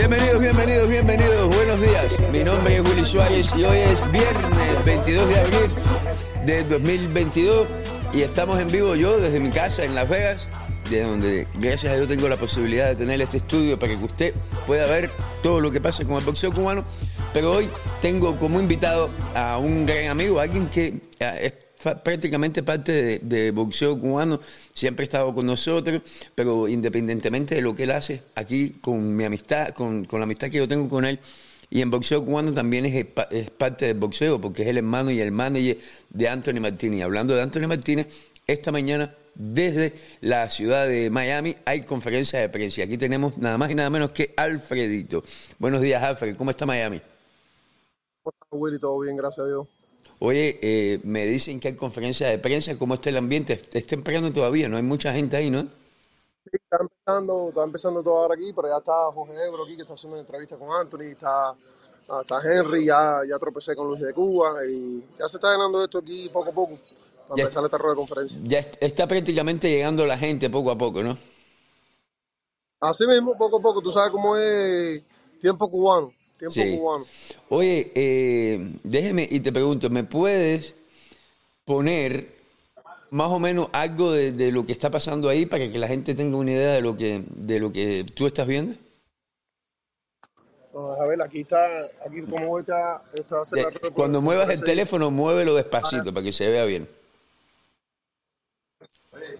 Bienvenidos, bienvenidos, bienvenidos. Buenos días. Mi nombre es Willy Suárez y hoy es viernes 22 de abril de 2022 y estamos en vivo yo desde mi casa en Las Vegas, de donde gracias a Dios tengo la posibilidad de tener este estudio para que usted pueda ver todo lo que pasa con el boxeo cubano. Pero hoy tengo como invitado a un gran amigo, alguien que eh, es prácticamente parte de, boxeo cubano, siempre ha estado con nosotros, pero independientemente de lo que él hace, aquí con mi amistad, con, con la amistad que yo tengo con él, y en boxeo cubano también es, es parte del boxeo, porque es el hermano y el manager de Anthony Martínez. Hablando de Anthony Martínez, esta mañana desde la ciudad de Miami hay conferencia de prensa. Aquí tenemos nada más y nada menos que Alfredito. Buenos días, Alfred. ¿Cómo está Miami? ¿Cómo estás, Willy? Todo bien, gracias a Dios. Oye, eh, me dicen que hay conferencia de prensa. ¿Cómo está el ambiente? Es temprano todavía, no hay mucha gente ahí, ¿no? Sí, está empezando, está empezando todo ahora aquí, pero ya está Jorge Ebro aquí que está haciendo una entrevista con Anthony, está, ah, está Henry, ya, ya tropecé con Luis de Cuba y ya se está llenando esto aquí poco a poco para Ya- empezar esta rueda de conferencia. Ya est- está prácticamente llegando la gente poco a poco, ¿no? Así mismo, poco a poco, tú sabes cómo es tiempo cubano, tiempo Sí. cubano. Oye, eh, déjeme y te pregunto, ¿me puedes poner más o menos algo de, de lo que está pasando ahí para que la gente tenga una idea de lo que, de lo que tú estás viendo? A ver, aquí está, aquí como está, ser Ya, Cuando muevas el teléfono, muévelo despacito para que se vea bien.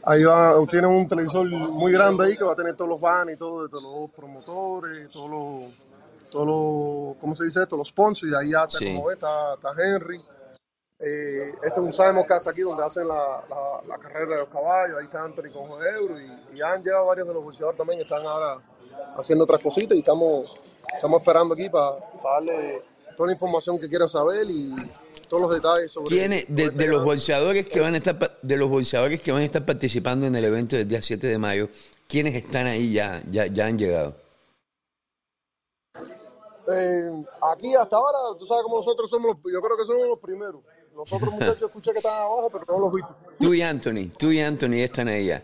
Ahí va, tiene un televisor muy grande ahí que va a tener todos los banners y todo, de todos los promotores, todos los, todos los, ¿cómo se dice esto? Los sponsors, y ahí ya está, Sí. como ves, está, está Henry. Eh, este es un Simon Casa aquí donde hacen la, la, la carrera de los caballos, ahí está Anthony con Jorge Euro y, y han llegado varios de los boxeadores también que están ahora haciendo otras cositas y estamos, estamos esperando aquí para darle toda la información que quieran saber y todos los detalles sobre ¿Quiénes de, sobre de este los bolseadores que van a estar de los bolseadores que van a estar participando en el evento del día 7 de mayo, quiénes están ahí ya ya, ya han llegado? Eh, aquí hasta ahora, tú sabes como nosotros somos los, yo creo que somos los primeros. Los otros muchachos escuché que estaban abajo, pero no los vi. Tú y Anthony, tú y Anthony están ahí ya.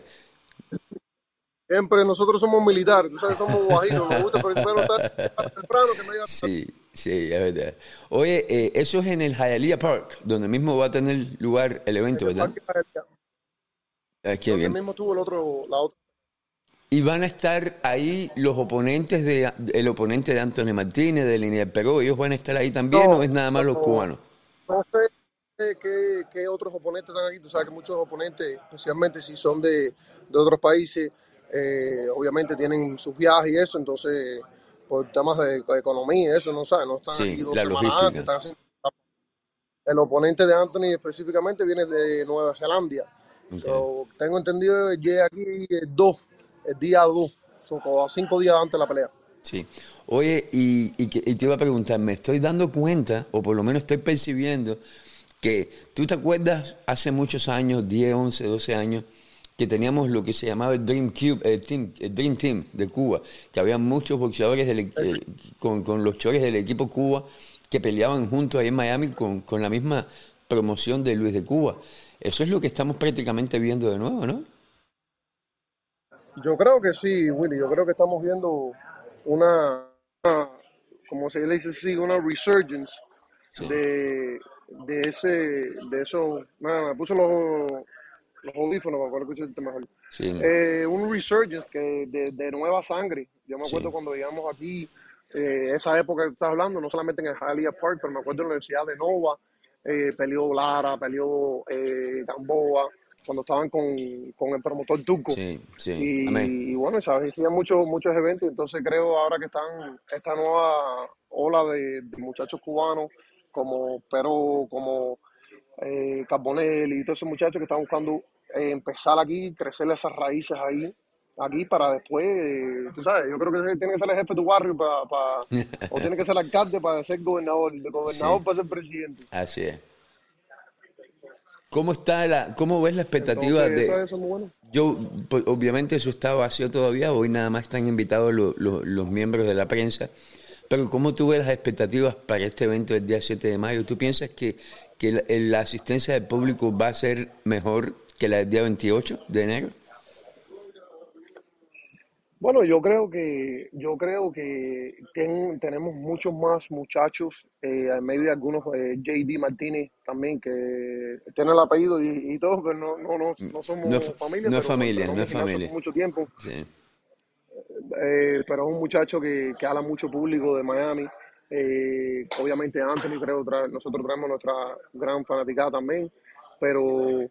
Siempre nosotros somos militares, tú sabes, somos bajitos, nos gusta primero estar temprano que no haya Sí, sí, es verdad. Oye, eh, eso es en el Hialeah Park, donde mismo va a tener lugar el evento, ¿verdad? Ah, qué Donde bien. mismo tuvo el otro, la otra. Y van a estar ahí los oponentes de el oponente de Anthony Martínez, de Linier Perú, ellos van a estar ahí también No, o es nada más los no. cubanos. No sé qué, qué otros oponentes están aquí, tú sabes que muchos oponentes, especialmente si son de, de otros países, eh, obviamente tienen sus viajes y eso, entonces por temas de, economía eso, no sabes, no están Sí, aquí dos la logística. antes, están haciendo- El oponente de Anthony específicamente viene de Nueva Zelanda. So, tengo entendido que llega aquí el 2, el día 2, son como cinco días antes de la pelea. Sí. Oye, y, y y te iba a preguntar, me estoy dando cuenta, o por lo menos estoy percibiendo, que tú te acuerdas hace muchos años, 10, 11, 12 años, que teníamos lo que se llamaba el Dream, Cube, el team, el Dream Team de Cuba, que había muchos boxeadores del eh, con, con los chores del equipo Cuba que peleaban juntos ahí en Miami con, con la misma promoción de Luis de Cuba. Eso es lo que estamos prácticamente viendo de nuevo, ¿no? Yo creo que sí, Willy. Yo creo que estamos viendo una, una- como se le dice así, una resurgence Sí. de, de ese, de eso. Nada, me puse los, los audífonos para poder escucharte mejor. Sí. Eh, un resurgence que de, de nueva sangre. Yo me acuerdo Sí. cuando llegamos aquí, eh, esa época que estás hablando, no solamente en el Hialeah Park, pero me acuerdo en la Universidad de Nova, eh, peleó Lara, peleó eh, Gamboa, cuando estaban con, con el promotor turco. Sí, sí. Y, Amén. y bueno, ¿sabes? hacían muchos, muchos eventos, entonces creo ahora que están esta nueva ola de, de muchachos cubanos como Pero, como eh, Carbonell y todos esos muchachos que están buscando eh, empezar aquí, crecer esas raíces ahí, aquí para después, eh, tú sabes, yo creo que tiene que ser el jefe de tu barrio para, para- o tiene que ser alcalde para ser gobernador, de gobernador Sí. para ser presidente. Así es. ¿Cómo está la, cómo ves la expectativa Entonces, de, eso es muy bueno. yo, pues, obviamente eso está vacío todavía, hoy nada más están invitados lo- lo- los miembros de la prensa, pero ¿cómo tú ves las expectativas para este evento del día 7 de mayo? ¿Tú piensas que, que la, la asistencia del público va a ser mejor que la del día 28 de enero? Bueno, yo creo que yo creo que ten- tenemos muchos más muchachos, eh, maybe algunos, eh, JD Martínez también, que tiene el apellido y, y todo, pero no, no, no, no No, es somos fa- familia, no es pero familia, no es familia. mucho tiempo. Sí, Eh, pero es un muchacho que, que habla mucho público de Miami. Eh, obviamente Anthony, creo, tra- nosotros traemos nuestra gran fanaticada también, pero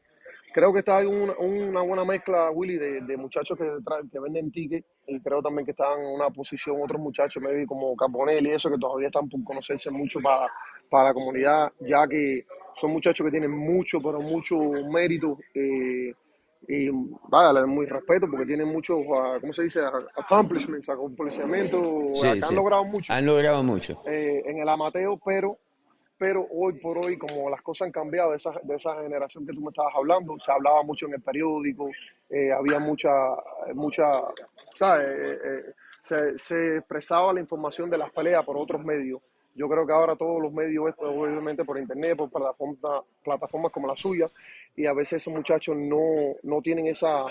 creo que está ahí una, una buena mezcla, Willy, de, de muchachos que, que venden tickets y creo también que están en una posición otros muchachos, maybe como Carbonell y eso, que todavía están por conocerse mucho para, para la comunidad, ya que son muchachos que tienen mucho, pero mucho mérito. eh, y vaya, le doy muy respeto porque tienen muchos, ah, ¿cómo se dice? Accomplishments, acontecimientos, sí, han sí. logrado mucho Han logrado mucho. eh, en el amateo, pero, pero hoy por hoy, como las cosas han cambiado de esa, de esa generación que tú me estabas hablando, se hablaba mucho en el periódico, eh, había mucha, mucha, ¿sabes? Eh, eh, se, se expresaba la información de las peleas por otros medios. Yo creo que ahora todos los medios, esto, obviamente por internet, por plataformas, plataformas como la suya, y a veces esos muchachos no, no tienen esa,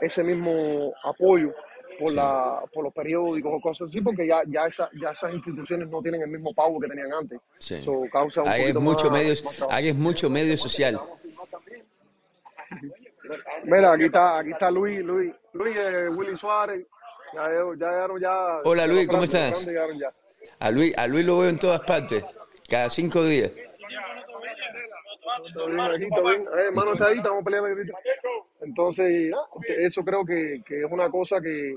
ese mismo apoyo por, Sí, la, por los periódicos o cosas así, porque ya, ya, esa, ya esas instituciones no tienen el mismo pago que tenían antes. sí. Eso causa un Ahí es poquito mucho más, medios, más ahí es mucho medio social. Mira, aquí está, aquí está Luis, Luis, Luis, eh, Willy Suárez, ya, ya ya, Hola Luis, ¿cómo estás? A Luis, a Luis lo veo en todas partes, cada cinco días. Eh. Entonces, ah, eso creo que, que es una cosa que,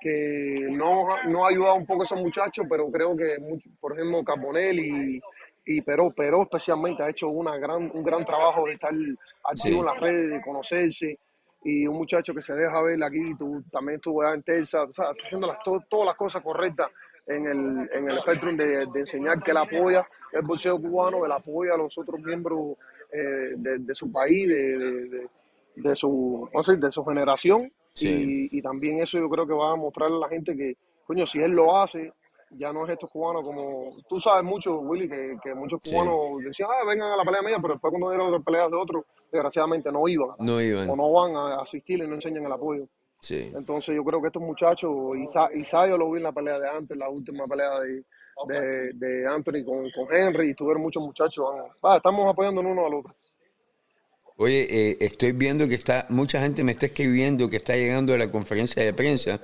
que no, ha- no ha ayudado un poco a esos muchachos, pero creo que, por ejemplo, Carbonell y, y Peró, Peró especialmente ha hecho una gran, un gran trabajo de estar activo Sí, en las redes, de conocerse, y un muchacho que se deja ver aquí, tú también estuvo en Telsa, o sea, haciendo las, to- todas las cosas correctas en el, en el espectro de, de enseñar que él apoya el boxeo cubano, él apoya a los otros miembros eh, de, de su país, de, de, de- de su, no sé, de su generación, sí, y, y también eso yo creo que va a mostrarle a la gente que, coño, si él lo hace, ya no es estos cubanos como, tú sabes mucho, Willy, que, que muchos sí. cubanos decían, ah, vengan a la pelea mía, pero después cuando eran las peleas de otros, desgraciadamente no iban, No o iban. no van a asistir y no enseñan el apoyo. Sí, Entonces yo creo que estos muchachos, Isa- Isayo lo vi en la pelea de antes, la última pelea de, de, de Anthony con, con Henry, y tuvieron muchos muchachos, ah, estamos apoyándonos uno al otro. Oye, eh, estoy viendo que está, mucha gente me está escribiendo que está llegando a la conferencia de prensa.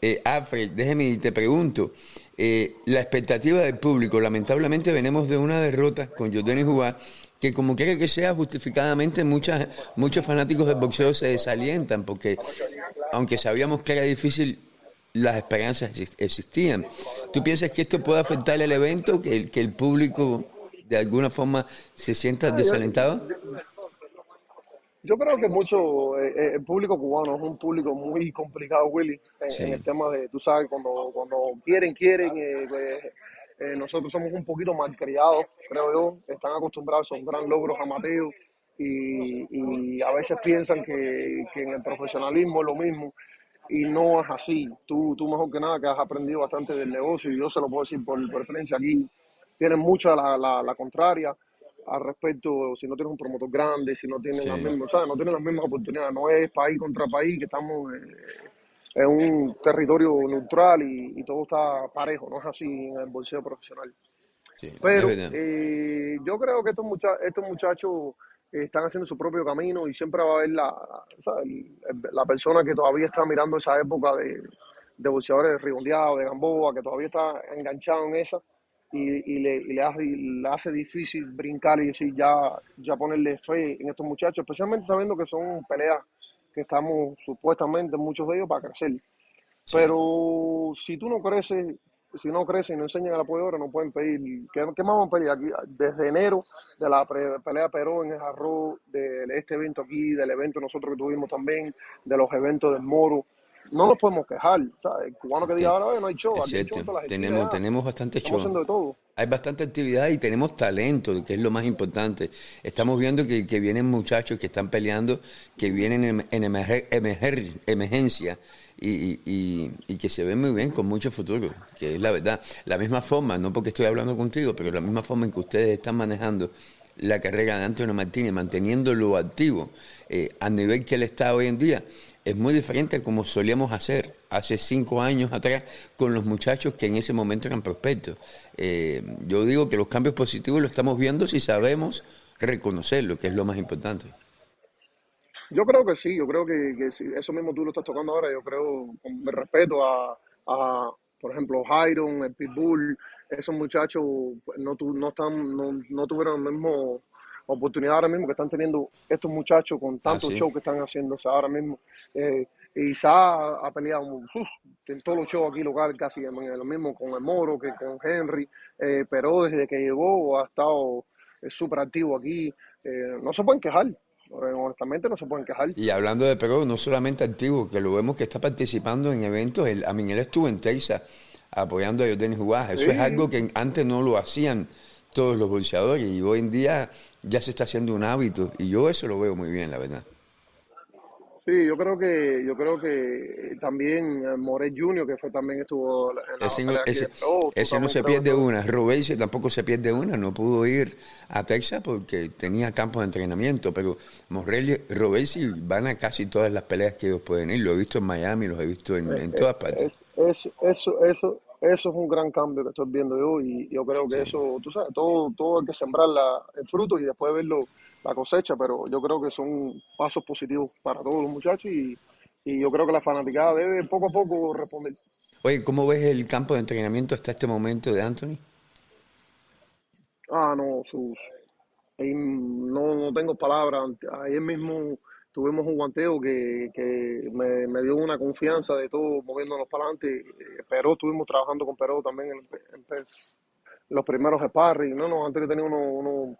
Eh, Alfred, déjeme y te pregunto, eh, la expectativa del público, lamentablemente venimos de una derrota con Jordani Jubá, que como quiera que sea, justificadamente muchas, muchos fanáticos del boxeo se desalientan, porque aunque sabíamos que era difícil, las esperanzas exis- existían. ¿Tú piensas que esto puede afectar el evento, que el, que el público de alguna forma se sienta desalentado? Yo creo que mucho, eh, eh, el público cubano es un público muy complicado, Willy, en, en el tema de, tú sabes, cuando, cuando quieren, quieren, eh, pues, eh, nosotros somos un poquito malcriados, creo yo, están acostumbrados a esos gran logros amateos y, y a veces piensan que, que en el profesionalismo es lo mismo y no es así. Tú, tú mejor que nada que has aprendido bastante del negocio y yo se lo puedo decir por, por experiencia aquí, tienes mucha la, la, la contraria al respecto, si no tienes un promotor grande, si no tienes las sí, mismas, ¿sabes? No tienes las mismas oportunidades, no es país contra país, que estamos eh, en un territorio neutral y, y todo está parejo, no es así en el bolseo profesional. sí, Pero eh, yo creo que estos, mucha- estos muchachos eh, están haciendo su propio camino y siempre va a haber la, la persona que todavía está mirando esa época de, de boxeadores de Rigondeado, de Gamboa, que todavía está enganchado en esa y, y le, y le, hace, le hace difícil brincar y decir ya, ya ponerle fe en estos muchachos, especialmente sabiendo que son peleas que estamos supuestamente muchos de ellos para crecer. Sí, Pero si tú no creces, si no creces y no enseñan el apoyo ahora, no pueden pedir. ¿Qué, qué más vamos a pedir aquí? Desde enero, de la pre- pelea Perón en el Jarro, de este evento aquí, del evento nosotros que tuvimos también, de los eventos del Moro. No nos podemos quejar. ¿sabes? El cubano que diga ahora, "Oye, no hay show, es aquí hay show en cierto. todas las esquinas Tenemos, tenemos bastante show. haciendo de todo. Hay bastante actividad y tenemos talento, que es lo más importante. Estamos viendo que, que vienen muchachos que están peleando, que vienen en, en emerger- emerger- emergencia y, y- y- y que se ven muy bien con mucho futuro, que es la verdad. La misma forma, no porque estoy hablando contigo, pero la misma forma en que ustedes están manejando la carrera de Antonio Martínez, manteniéndolo activo eh, a nivel que él está hoy en día, es muy diferente a como solíamos hacer hace cinco años atrás con los muchachos que en ese momento eran prospectos. Eh, yo digo que los cambios positivos los estamos viendo si sabemos reconocerlo, que es lo más importante. Yo creo que sí, yo creo que, eso mismo tú lo estás tocando ahora, yo creo, con respeto a, por ejemplo, Jairon, el Pitbull, esos muchachos pues, no, no, están, no, tuvieron la misma oportunidad ahora mismo que están teniendo estos muchachos con tantos ah, shows que están haciendo ahora mismo. Eh, Isa ha peleado en todos los shows aquí locales, casi lo mismo con el Moro que con Henry, eh, pero desde que llegó ha estado eh, súper activo aquí. Eh, no se pueden quejar, honestamente no se pueden quejar. Y hablando de Perú, no solamente activo, que lo vemos que está participando en eventos, el, a mí él estuvo en Texas apoyando a Jordan Juárez, eso es algo que antes no lo hacían todos los bolseadores y hoy en día ya se está haciendo un hábito y yo eso lo veo muy bien, la verdad. Sí, yo creo que yo creo que también eh, Moret Junior, que fue también estuvo en la ese, no, ese, no se pierde una. Robesi tampoco se pierde una. No pudo ir a Texas porque tenía campos de entrenamiento, pero Morelli, Robesi van a casi todas las peleas que ellos pueden ir. Lo he visto en Miami, los he visto en, en todas partes. eso, eso, eso, eso es un gran cambio que estoy viendo yo y yo creo que eso, tú sabes, todo, todo hay que sembrar la, el fruto y después verlo la cosecha, pero yo creo que son pasos positivos para todos los muchachos y, yo creo que la fanaticada debe poco a poco responder. Oye, ¿cómo ves el campo de entrenamiento hasta este momento de Anthony? Ah, no, sus, no, no tengo palabras. Ayer mismo tuvimos un guanteo que, que me, dio una confianza de todo moviéndonos para adelante. Pero estuvimos trabajando con Perú también en, los primeros sparring. No, no, antes tenía uno, uno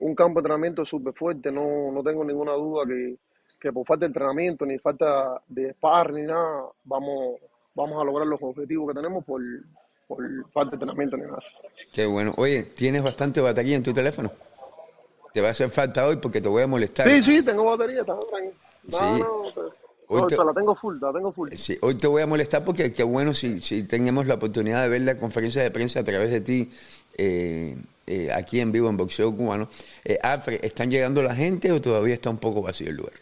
un campo de entrenamiento súper fuerte, no, no tengo ninguna duda que, que, por falta de entrenamiento, ni falta de spar, ni nada, vamos, vamos a lograr los objetivos que tenemos por, por falta de entrenamiento ni nada. Qué bueno. Oye, ¿tienes bastante batería en tu teléfono? Te va a hacer falta hoy porque te voy a molestar. Sí, sí, tengo batería, está bien. No, no, hoy te, la tengo full, la tengo full. Sí, hoy te voy a molestar porque qué bueno si, si tenemos la oportunidad de ver la conferencia de prensa a través de ti eh, eh, aquí en vivo en Boxeo Cubano. Eh, Alfred, ¿están llegando la gente o todavía está un poco vacío el lugar?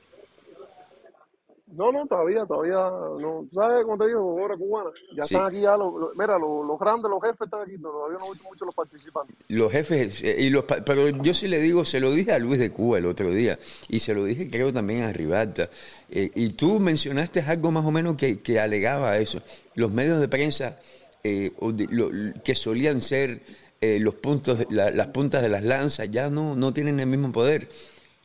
No, no, todavía, todavía, no, ¿sabes cómo te digo? Hora cubana. Ya están aquí ya, los, mira, los, grandes, los jefes están aquí, todavía no he visto mucho los participantes. Los jefes, eh, y los, pero yo sí le digo, se lo dije a Luis de Cuba el otro día, y se lo dije creo también a Ribalta, y tú mencionaste algo más o menos que, que alegaba eso. Los medios de prensa que solían ser eh, los puntos, las puntas de las lanzas ya no, no tienen el mismo poder.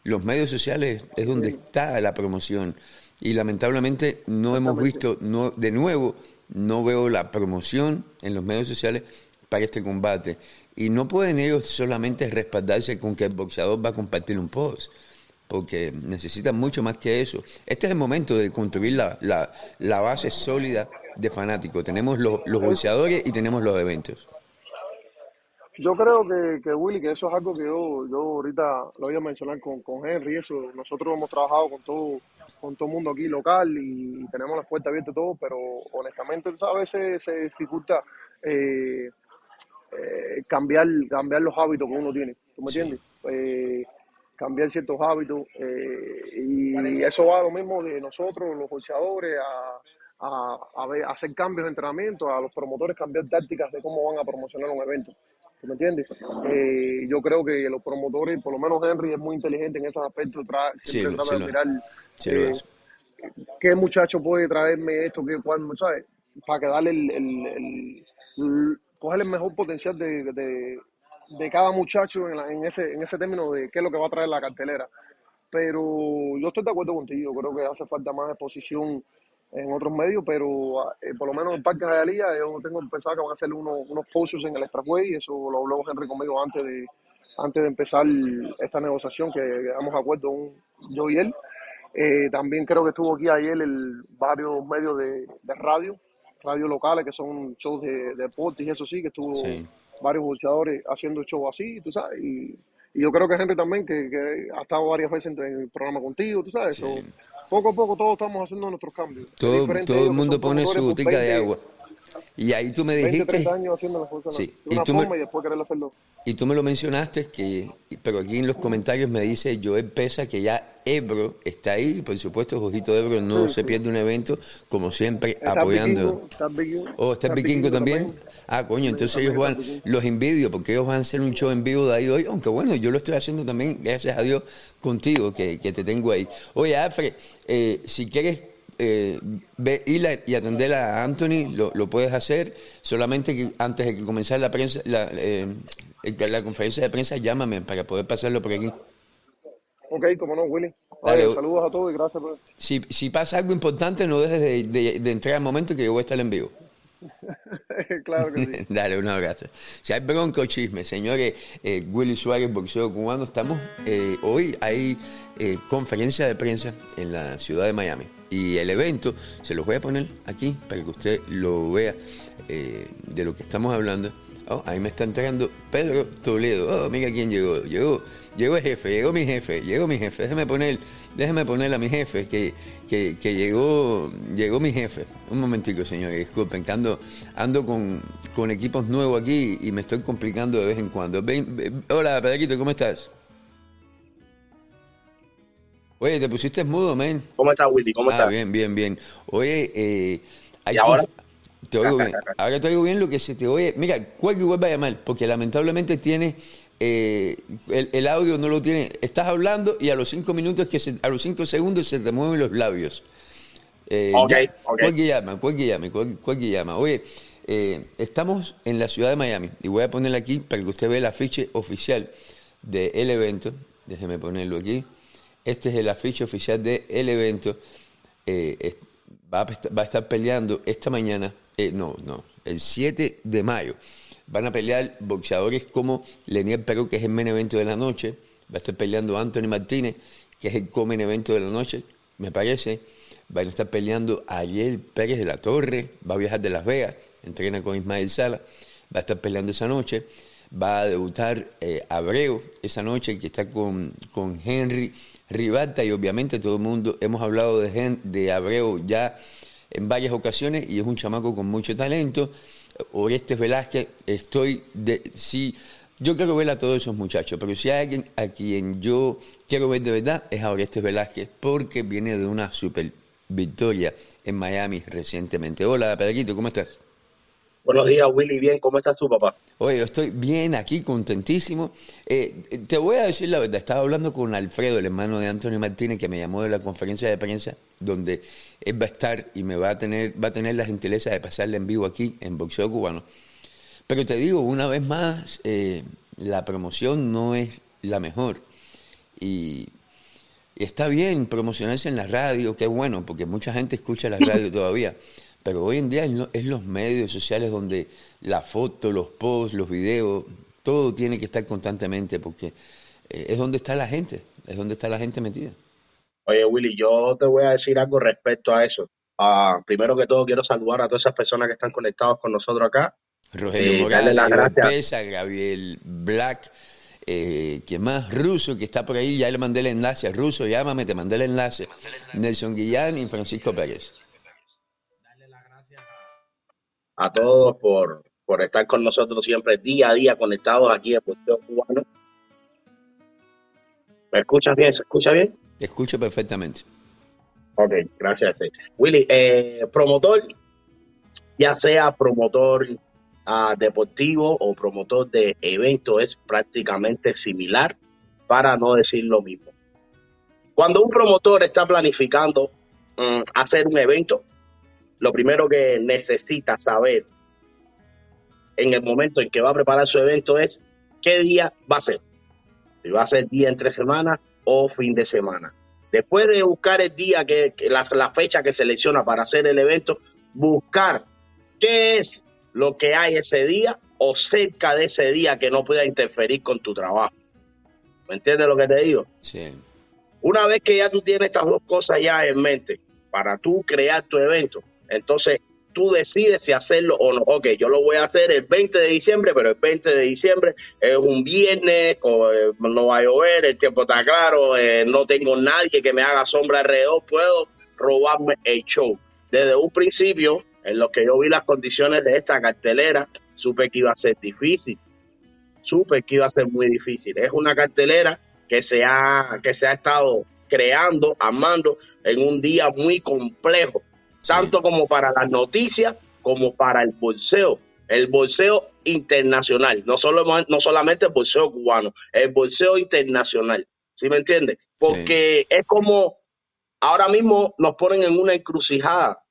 Los medios sociales es donde está la promoción. Y lamentablemente no hemos visto, no, de nuevo, no veo la promoción en los medios sociales para este combate. Y no pueden ellos solamente respaldarse con que el boxeador va a compartir un post, porque necesitan mucho más que eso. Este es el momento de construir la, la, la base sólida de fanáticos. Tenemos los, los boxeadores y tenemos los eventos. Yo creo que, que, Willy, que eso es algo que yo, yo ahorita lo voy a mencionar con, con Henry, eso, nosotros hemos trabajado con todo, con todo el mundo aquí local y, tenemos las puertas abiertas todo, pero honestamente a veces se dificulta eh, eh, cambiar, cambiar los hábitos que uno tiene, ¿tú me entiendes? Eh, cambiar ciertos hábitos y eso va lo mismo de nosotros, los boxeadores, a, a, a, hacer cambios de entrenamiento, a los promotores cambiar tácticas de cómo van a promocionar un evento me entiendes? Eh, yo creo que los promotores, por lo menos Henry, es muy inteligente en esos aspectos. siempre trata de mirar eh, qué muchacho puede traerme esto, qué, ¿sabes? Para que darle el, el, el, mejor potencial de, de, cada muchacho en, en, ese, en ese término de qué es lo que va a traer la cartelera. Pero yo estoy de acuerdo contigo, creo que hace falta más exposición en otros medios, pero eh, por lo menos en Parque Jayalía yo tengo pensado que van a hacer unos, unos posters en el Expressway, eso lo habló Henry conmigo antes de antes de empezar esta negociación que llegamos a acuerdo yo y él. Eh, también creo que estuvo aquí ayer el, varios medios de, radio, radio locales que son shows de, deportes y eso sí, que estuvo varios boxeadores haciendo shows así, tú sabes, y, yo creo que Henry también, que, ha estado varias veces en, el programa contigo, tú sabes, poco a poco todos estamos haciendo nuestros cambios. Todo, todo el mundo pone su botica de agua. Y ahí tú me dijiste... 20, años haciendo las cosas sí. y, tú me, y, después hacerlo. y tú me lo mencionaste que pero aquí en los comentarios me dice Joel Pesa que ya Ebro está ahí, por supuesto, Jojito Ebro no se pierde un evento, como siempre, apoyando. está Vikingo, oh, ¿está, Vikingo también? Ah, coño, entonces ellos van, los envidio, porque ellos van a hacer un show en vivo de ahí hoy, aunque bueno, yo lo estoy haciendo también, gracias a Dios, contigo, que, que te tengo ahí. Oye, Alfred, eh, si quieres eh, ve, ir y atender a Anthony, lo, lo, puedes hacer, solamente que antes de que comenzar la prensa, la, eh, la conferencia de prensa, llámame para poder pasarlo por aquí. Ok, como no, Willy. saludos a todos y gracias por... Si, si pasa algo importante, no dejes de, de, de entrar al momento que yo voy a estar en vivo. claro que sí. Dale, un abrazo. Si hay bronco chisme, señores, eh, Willy Suárez, boxeo cubano, estamos, eh, hoy hay eh, conferencia de prensa en la ciudad de Miami. Y el evento, se los voy a poner aquí para que usted lo vea eh, de lo que estamos hablando. Oh, ahí me está entrando Pedro Toledo. Oh, mira quién llegó. Llegó, llegó el jefe, llegó mi jefe, llegó mi jefe. Déjeme poner, déjeme poner a mi jefe, que, que, que llegó, llegó mi jefe. Un momentico, señores, disculpen, que ando, ando con, con equipos nuevos aquí y me estoy complicando de vez en cuando. Ven, ven, hola, Pedrito, ¿cómo estás? Oye, te pusiste mudo, men. ¿Cómo estás, Willy? ¿Cómo ah, estás? bien, bien, bien. Oye, eh, ¿Y ahora? Te oigo bien. Ahora te oigo bien lo que se te oye. Mira, cualquier vuelva a llamar, porque lamentablemente tiene eh, el, el, audio no lo tiene. Estás hablando y a los cinco minutos que se, a los cinco segundos se te mueven los labios. Eh, ok, ya, ok. Cualquier llama, cualquier llama, cual, cualquier llama. Oye, eh, estamos en la ciudad de Miami y voy a ponerle aquí para que usted vea el afiche oficial del evento. Déjeme ponerlo aquí. Este es el afiche oficial del evento. Eh, va, a, estar peleando esta mañana, eh, no, no, el 7 de mayo. Van a pelear boxeadores como Leniel Perú, que es el main evento de la noche. Va a estar peleando Anthony Martínez, que es el comen evento de la noche, me parece. Van a estar peleando Ariel Pérez de la Torre, va a viajar de Las Vegas, entrena con Ismael Sala, va a estar peleando esa noche. Va a debutar eh, Abreu esa noche, que está con, con Henry Ribalta y obviamente todo el mundo hemos hablado de, de Abreu ya en varias ocasiones y es un chamaco con mucho talento. Orestes Velázquez, estoy de sí, yo quiero ver a todos esos muchachos, pero si hay alguien a quien yo quiero ver de verdad es a Orestes Velázquez porque viene de una super victoria en Miami recientemente. Hola, Pedrito, ¿cómo estás? Buenos días, Willy. Bien, ¿cómo estás tú, papá? Oye, yo estoy bien aquí, contentísimo. Eh, te voy a decir la verdad, estaba hablando con Alfredo, el hermano de Antonio Martínez, que me llamó de la conferencia de prensa, donde él va a estar y me va a tener, va a tener la gentileza de pasarle en vivo aquí en Boxeo Cubano. Pero te digo, una vez más, eh, la promoción no es la mejor. Y, y está bien promocionarse en la radio, que es bueno, porque mucha gente escucha la radio todavía. Pero hoy en día es los medios sociales donde la foto, los posts, los videos, todo tiene que estar constantemente porque es donde está la gente, es donde está la gente metida. Oye, Willy, yo te voy a decir algo respecto a eso. Uh, primero que todo, quiero saludar a todas esas personas que están conectados con nosotros acá. Rogelio eh, Morales, Pesa, Gabriel Black, eh, ¿quién más? Ruso, que está por ahí, ya le mandé el enlace. Ruso, llámame, te mandé el enlace. Nelson Guillán y Francisco Pérez a todos por, por estar con nosotros siempre día a día conectados aquí en Boxeo Cubano. ¿Me escuchas bien? ¿Se escucha bien? Te escucho perfectamente. Ok, gracias. Willy, eh, promotor, ya sea promotor uh, deportivo o promotor de evento, es prácticamente similar, para no decir lo mismo. Cuando un promotor está planificando um, hacer un evento, lo primero que necesita saber en el momento en que va a preparar su evento es qué día va a ser. Si va a ser día entre semana o fin de semana. Después de buscar el día, que, que la, la, fecha que selecciona para hacer el evento, buscar qué es lo que hay ese día o cerca de ese día que no pueda interferir con tu trabajo. ¿Me entiendes lo que te digo? Sí. Una vez que ya tú tienes estas dos cosas ya en mente para tú crear tu evento, entonces, tú decides si hacerlo o no. Ok, yo lo voy a hacer el 20 de diciembre, pero el 20 de diciembre es un viernes, no va a llover, el tiempo está claro, eh, no tengo nadie que me haga sombra alrededor, puedo robarme el show. Desde un principio, en lo que yo vi las condiciones de esta cartelera, supe que iba a ser difícil. supe que iba a ser muy difícil. Es una cartelera que se ha, que se ha estado creando, armando en un día muy complejo, tanto como para las noticias como para el bolseo. El bolseo internacional, no, solo, no solamente el bolseo cubano, el bolseo internacional. ¿Sí me entiendes? Porque es como ahora mismo nos ponen en una encrucijada.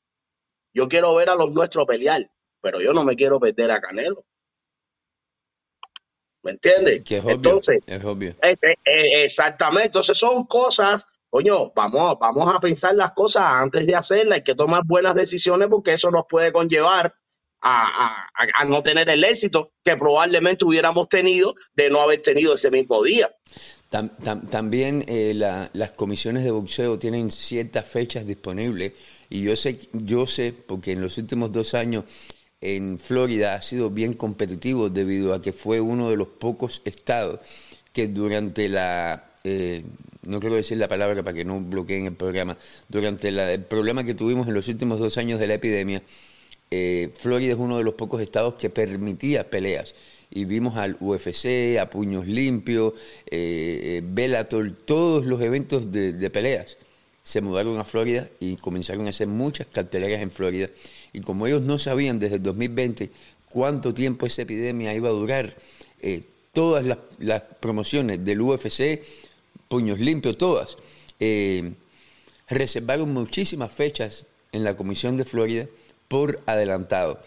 Yo quiero ver a los nuestros pelear, pero yo no me quiero perder a Canelo. ¿Me entiendes? Que es obvio, Entonces, es obvio. Eh, eh, eh, exactamente. Entonces son cosas, coño, vamos, vamos a pensar las cosas antes de hacerlas. Hay que tomar buenas decisiones porque eso nos puede conllevar a, a, no tener el éxito que probablemente hubiéramos tenido de no haber tenido ese mismo día. también las comisiones de boxeo tienen ciertas fechas disponibles y yo sé, yo sé, porque en los últimos dos años en Florida ha sido bien competitivo debido a que fue uno de los pocos estados que durante la, eh, no quiero decir la palabra para que no bloqueen el programa, durante el problema que tuvimos en los últimos dos años de la epidemia, eh, Florida es uno de los pocos estados que permitía peleas. Y vimos al UFC, a Puños Limpios, eh, Bellator, todos los eventos de, de peleas se mudaron a Florida y comenzaron a hacer muchas carteleras en Florida. Y como ellos no sabían desde el 2020 cuánto tiempo esa epidemia iba a durar, eh, todas las, promociones del UFC, puños limpios, todas, eh, reservaron muchísimas fechas en la Comisión de Florida por adelantado.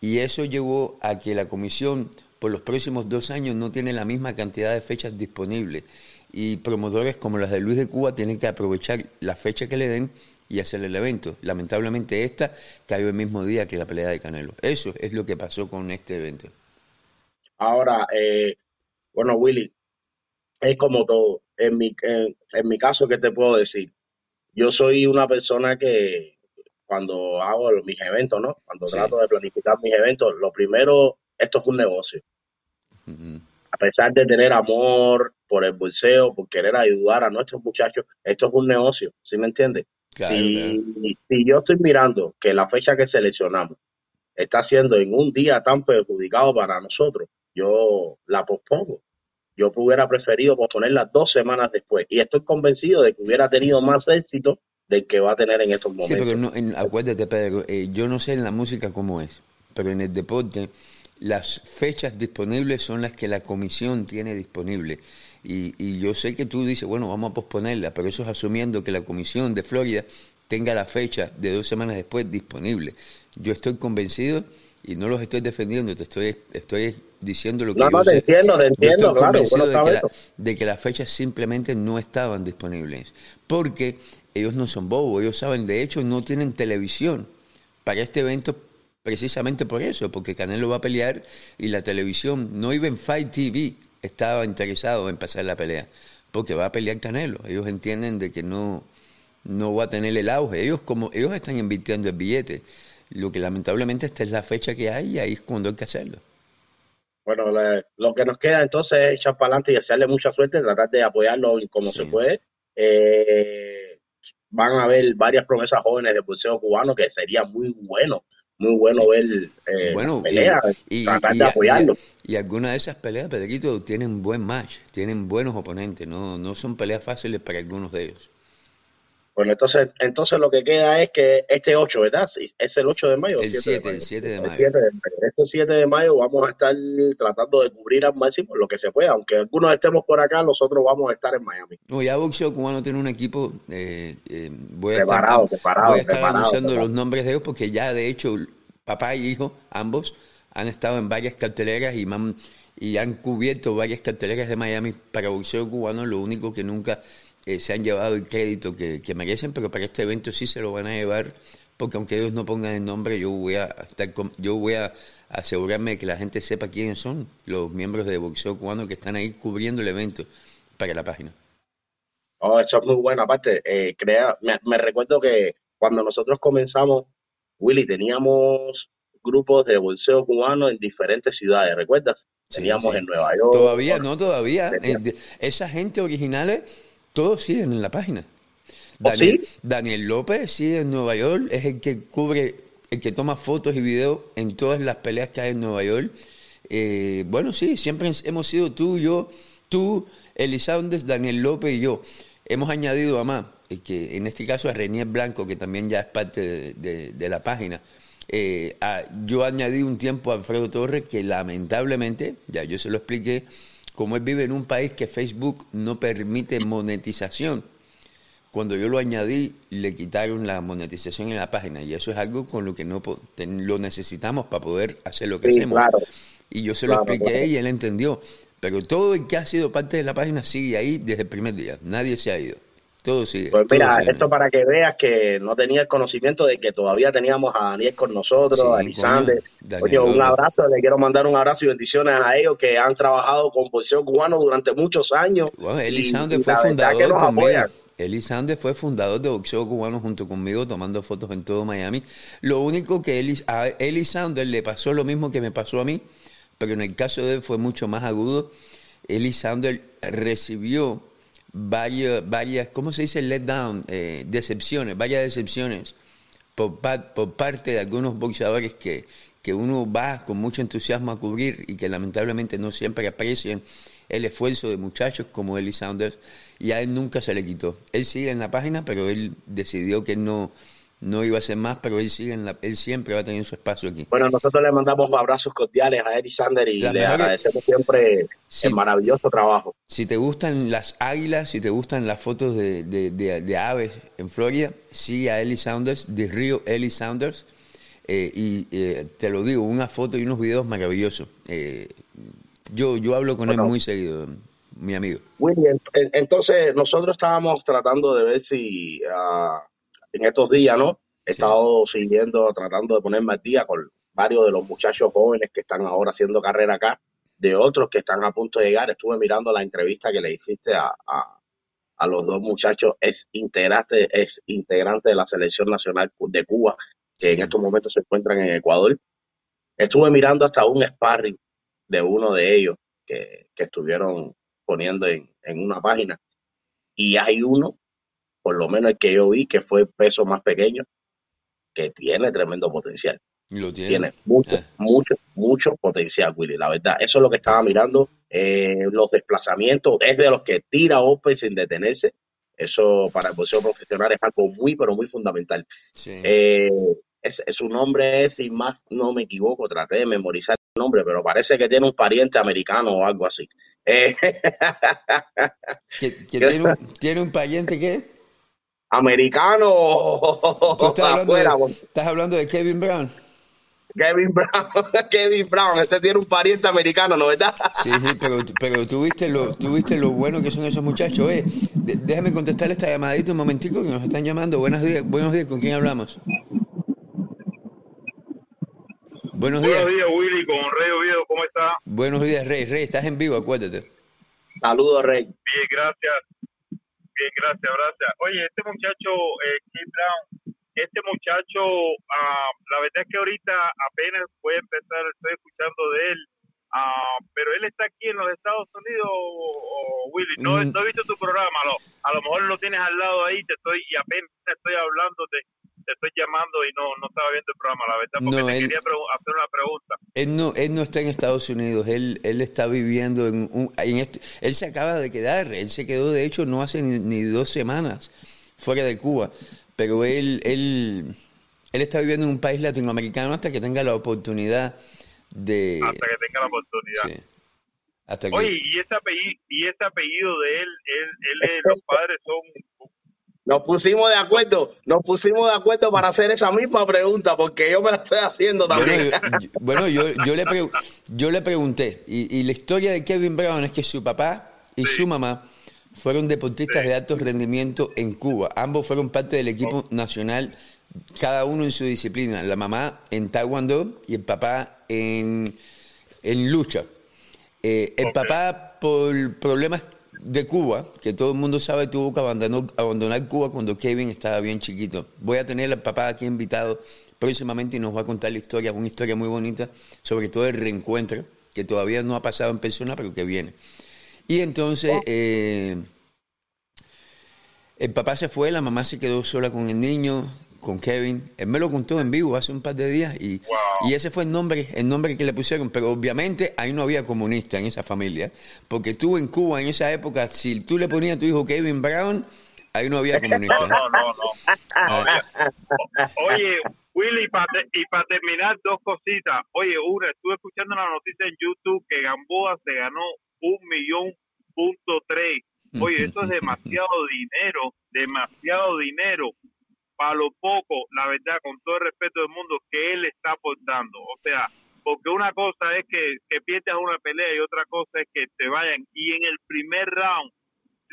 Y eso llevó a que la Comisión por los próximos dos años no tiene la misma cantidad de fechas disponibles y promotores como las de Luis de Cuba tienen que aprovechar la fecha que le den y hacer el evento. Lamentablemente esta cayó el mismo día que la pelea de Canelo. Eso es lo que pasó con este evento. Ahora, eh, bueno, Willy, es como todo. En mi, en, mi caso, ¿qué te puedo decir? Yo soy una persona que cuando hago mis eventos, ¿no? Cuando trato de planificar mis eventos, lo primero, esto es un negocio a pesar de tener amor por el bolseo, por querer ayudar a nuestros muchachos, esto es un negocio, ¿sí me entiendes? si, yo estoy mirando que la fecha que seleccionamos está siendo en un día tan perjudicado para nosotros, yo la pospongo. Yo hubiera preferido posponerla dos semanas después y estoy convencido de que hubiera tenido más éxito del que va a tener en estos momentos. Sí, pero no, acuérdate, Pedro, eh, yo no sé en la música cómo es, pero en el deporte las fechas disponibles son las que la comisión tiene disponible. Y, yo sé que tú dices, bueno, vamos a posponerla, pero eso es asumiendo que la comisión de Florida tenga la fecha de dos semanas después disponible. Yo estoy convencido y no los estoy defendiendo, te estoy, estoy diciendo lo que no, yo no, te entiendo, te entiendo, claro. de, que de que las fechas simplemente no estaban disponibles. Porque ellos no son bobos, ellos saben, de hecho no tienen televisión para este evento precisamente por eso, porque Canelo va a pelear y la televisión, no iba en Fight TV, estaba interesado en pasar la pelea, porque va a pelear Canelo. Ellos entienden de que no, no va a tener el auge. Ellos como ellos están invirtiendo el billete. Lo que lamentablemente esta es la fecha que hay y ahí es cuando hay que hacerlo. Bueno, lo que nos queda entonces es echar para adelante y hacerle mucha suerte, tratar de apoyarlo como se puede. Eh, van a haber varias promesas jóvenes de boxeo cubano que sería muy bueno muy bueno ver eh, bueno, peleas, y, tratar de apoyarlo. Y, algunas de esas peleas, Pedrito, tienen buen match, tienen buenos oponentes, no, no son peleas fáciles para algunos de ellos. Bueno, entonces, entonces lo que queda es que este 8, ¿verdad? ¿Es el 8 de mayo? El 7, el 7 de mayo. Este 7 de mayo vamos a estar tratando de cubrir al máximo lo que se pueda. Aunque algunos estemos por acá, nosotros vamos a estar en Miami. No, ya Boxeo Cubano tiene un equipo, eh, eh, voy a preparado, estar, preparado, voy a estar anunciando los nombres de ellos porque ya de hecho papá y hijo, ambos, han estado en varias carteleras y, y han cubierto varias carteleras de Miami para boxeo cubano, lo único que nunca eh, se han llevado el crédito que, merecen, pero para este evento sí se lo van a llevar, porque aunque ellos no pongan el nombre, yo voy a estar yo voy a asegurarme de que la gente sepa quiénes son los miembros de boxeo cubano que están ahí cubriendo el evento para la página. Oh, eso es muy bueno. Aparte, eh, crea, me, recuerdo que cuando nosotros comenzamos, Willy, teníamos grupos de boxeo cubano en diferentes ciudades, ¿recuerdas? teníamos en Nueva York. Todavía, no, todavía. Esa gente originales todos siguen en la página. ¿Oh, Daniel, Daniel López sigue en Nueva York, es el que cubre, el que toma fotos y videos en todas las peleas que hay en Nueva York. Eh, bueno, sí, siempre hemos sido tú, yo, tú, Elisaundes, Daniel López y yo. Hemos añadido a más, eh, que en este caso a Renier Blanco, que también ya es parte de, la página. Eh, yo añadí un tiempo a Alfredo Torres que lamentablemente, ya yo se lo expliqué, como él vive en un país que Facebook no permite monetización, cuando yo lo añadí le quitaron la monetización en la página y eso es algo con lo que no lo necesitamos para poder hacer lo que hacemos. Y yo se lo expliqué y él entendió. Pero todo el que ha sido parte de la página sigue ahí desde el primer día. Nadie se ha ido. Sigue. Pues mira, esto para que veas que no tenía el conocimiento de que todavía teníamos a Daniel con nosotros, a Lisander. Oye, un abrazo, le quiero mandar un abrazo y bendiciones a ellos que han trabajado con posición cubano durante muchos años. Bueno, Elisander fue fundador también. Elisander fue fundador de boxeo cubano junto conmigo, tomando fotos en todo Miami. Lo único que Elis, a Elisander le pasó lo mismo que me pasó a mí pero en el caso de él fue mucho más agudo. Elisander recibió varias, varias, ¿cómo se dice? Let down, eh, decepciones, varias decepciones por, por, parte de algunos boxeadores que, que uno va con mucho entusiasmo a cubrir y que lamentablemente no siempre aprecian el esfuerzo de muchachos como Eli y a él nunca se le quitó. Él sigue en la página, pero él decidió que no, no iba a ser más, pero él, sigue en la, él siempre va a tener su espacio aquí. Bueno, nosotros le mandamos abrazos cordiales a Eric Sander y le agradecemos siempre el maravilloso trabajo. Si te gustan las águilas, si te gustan las fotos de, de, aves en Florida, sigue a Ellie Saunders, de Río Ellie Saunders. Eh, y eh, te lo digo, una foto y unos videos maravillosos. Eh, yo, yo hablo con él muy seguido, mi amigo. William, entonces nosotros estábamos tratando de ver si... Uh, en estos días, ¿no? He estado siguiendo, tratando de ponerme al día con varios de los muchachos jóvenes que están ahora haciendo carrera acá, de otros que están a punto de llegar. Estuve mirando la entrevista que le hiciste a, los dos muchachos, es integrante, es integrante de la selección nacional de Cuba, que en estos momentos se encuentran en Ecuador. Estuve mirando hasta un sparring de uno de ellos que, estuvieron poniendo en, en una página. Y hay uno por lo menos el que yo vi, que fue peso más pequeño, que tiene tremendo potencial. Lo tiene. mucho, ah. mucho, mucho potencial, Willy. La verdad, eso es lo que estaba mirando. Eh, los desplazamientos, es de los que tira Ope sin detenerse. Eso para el boxeo profesional es algo muy, pero muy fundamental. Eh, es, su nombre es, si más no me equivoco, traté de memorizar el nombre, pero parece que tiene un pariente americano o algo así. Eh, tiene, un, ¿Tiene un pariente qué? Americano. estás, hablando de, Kevin Brown? Kevin Brown, Kevin Brown, ese tiene un pariente americano, ¿no verdad? Sí, sí, pero, pero tuviste lo, tuviste lo bueno que son esos muchachos. Eh. déjame contestarle esta llamadita un momentico que nos están llamando. Buenos días, buenos días, ¿con quién hablamos? Buenos días. Buenos días, Willy, con Rey Oviedo, ¿cómo está? Buenos días, Rey. Rey, estás en vivo, acuérdate. Saludos, Rey. Bien, gracias. Bien, gracias, gracias. Oye, este muchacho, eh, Kim Brown, este muchacho, ah, la verdad es que ahorita apenas voy a empezar, estoy escuchando de él, ah, pero él está aquí en los Estados Unidos, Willy. No, mm. no, he visto tu programa, a lo mejor lo tienes al lado ahí, te estoy y apenas estoy hablando de te estoy llamando y no, no estaba viendo el programa, la verdad, porque te quería hacer una pregunta. Él no, él no está en Estados Unidos, él, él está viviendo en un... En este, él se acaba de quedar, él se quedó de hecho no hace ni, dos semanas fuera de Cuba, pero él, él, él está viviendo en un país latinoamericano hasta que tenga la oportunidad de... Hasta que tenga la oportunidad. Hasta que... Oye, y ese apellido, y ese apellido de él, él, él, los padres son nos pusimos de acuerdo, nos pusimos de acuerdo para hacer esa misma pregunta, porque yo me la estoy haciendo también. Bueno, yo, yo, le, yo le pregunté, y, la historia de Kevin Brown es que su papá y su mamá fueron deportistas de alto rendimiento en Cuba. Ambos fueron parte del equipo nacional, cada uno en su disciplina. La mamá en taekwondo y el papá en, en lucha. Eh, el papá, por problemas de Cuba, que todo el mundo sabe, tuvo que abandonar, abandonar Cuba cuando Kevin estaba bien chiquito. Voy a tener al papá aquí invitado próximamente y nos va a contar la historia, una historia muy bonita, sobre todo el reencuentro, que todavía no ha pasado en persona, pero que viene. Y entonces, eh, el papá se fue, la mamá se quedó sola con el niño, con Kevin. Él me lo contó en vivo hace un par de días y, Wow. y ese fue el nombre, el nombre que le pusieron. Pero obviamente ahí no había comunista en esa familia, porque tú en Cuba en esa época, si tú le ponías a tu hijo Kevin Brown, ahí no había comunista. No, no, no, no. Oye, oye, Willy, pa te- y para terminar, dos cositas. Oye, una, estuve escuchando la noticia en YouTube que Gamboa se ganó un millón punto tres. Oye, eso es demasiado dinero, demasiado dinero para lo poco, la verdad, con todo el respeto del mundo, que él está aportando. O sea, porque una cosa es que, que pierdas una pelea y otra cosa es que te vayan. Y en el primer round,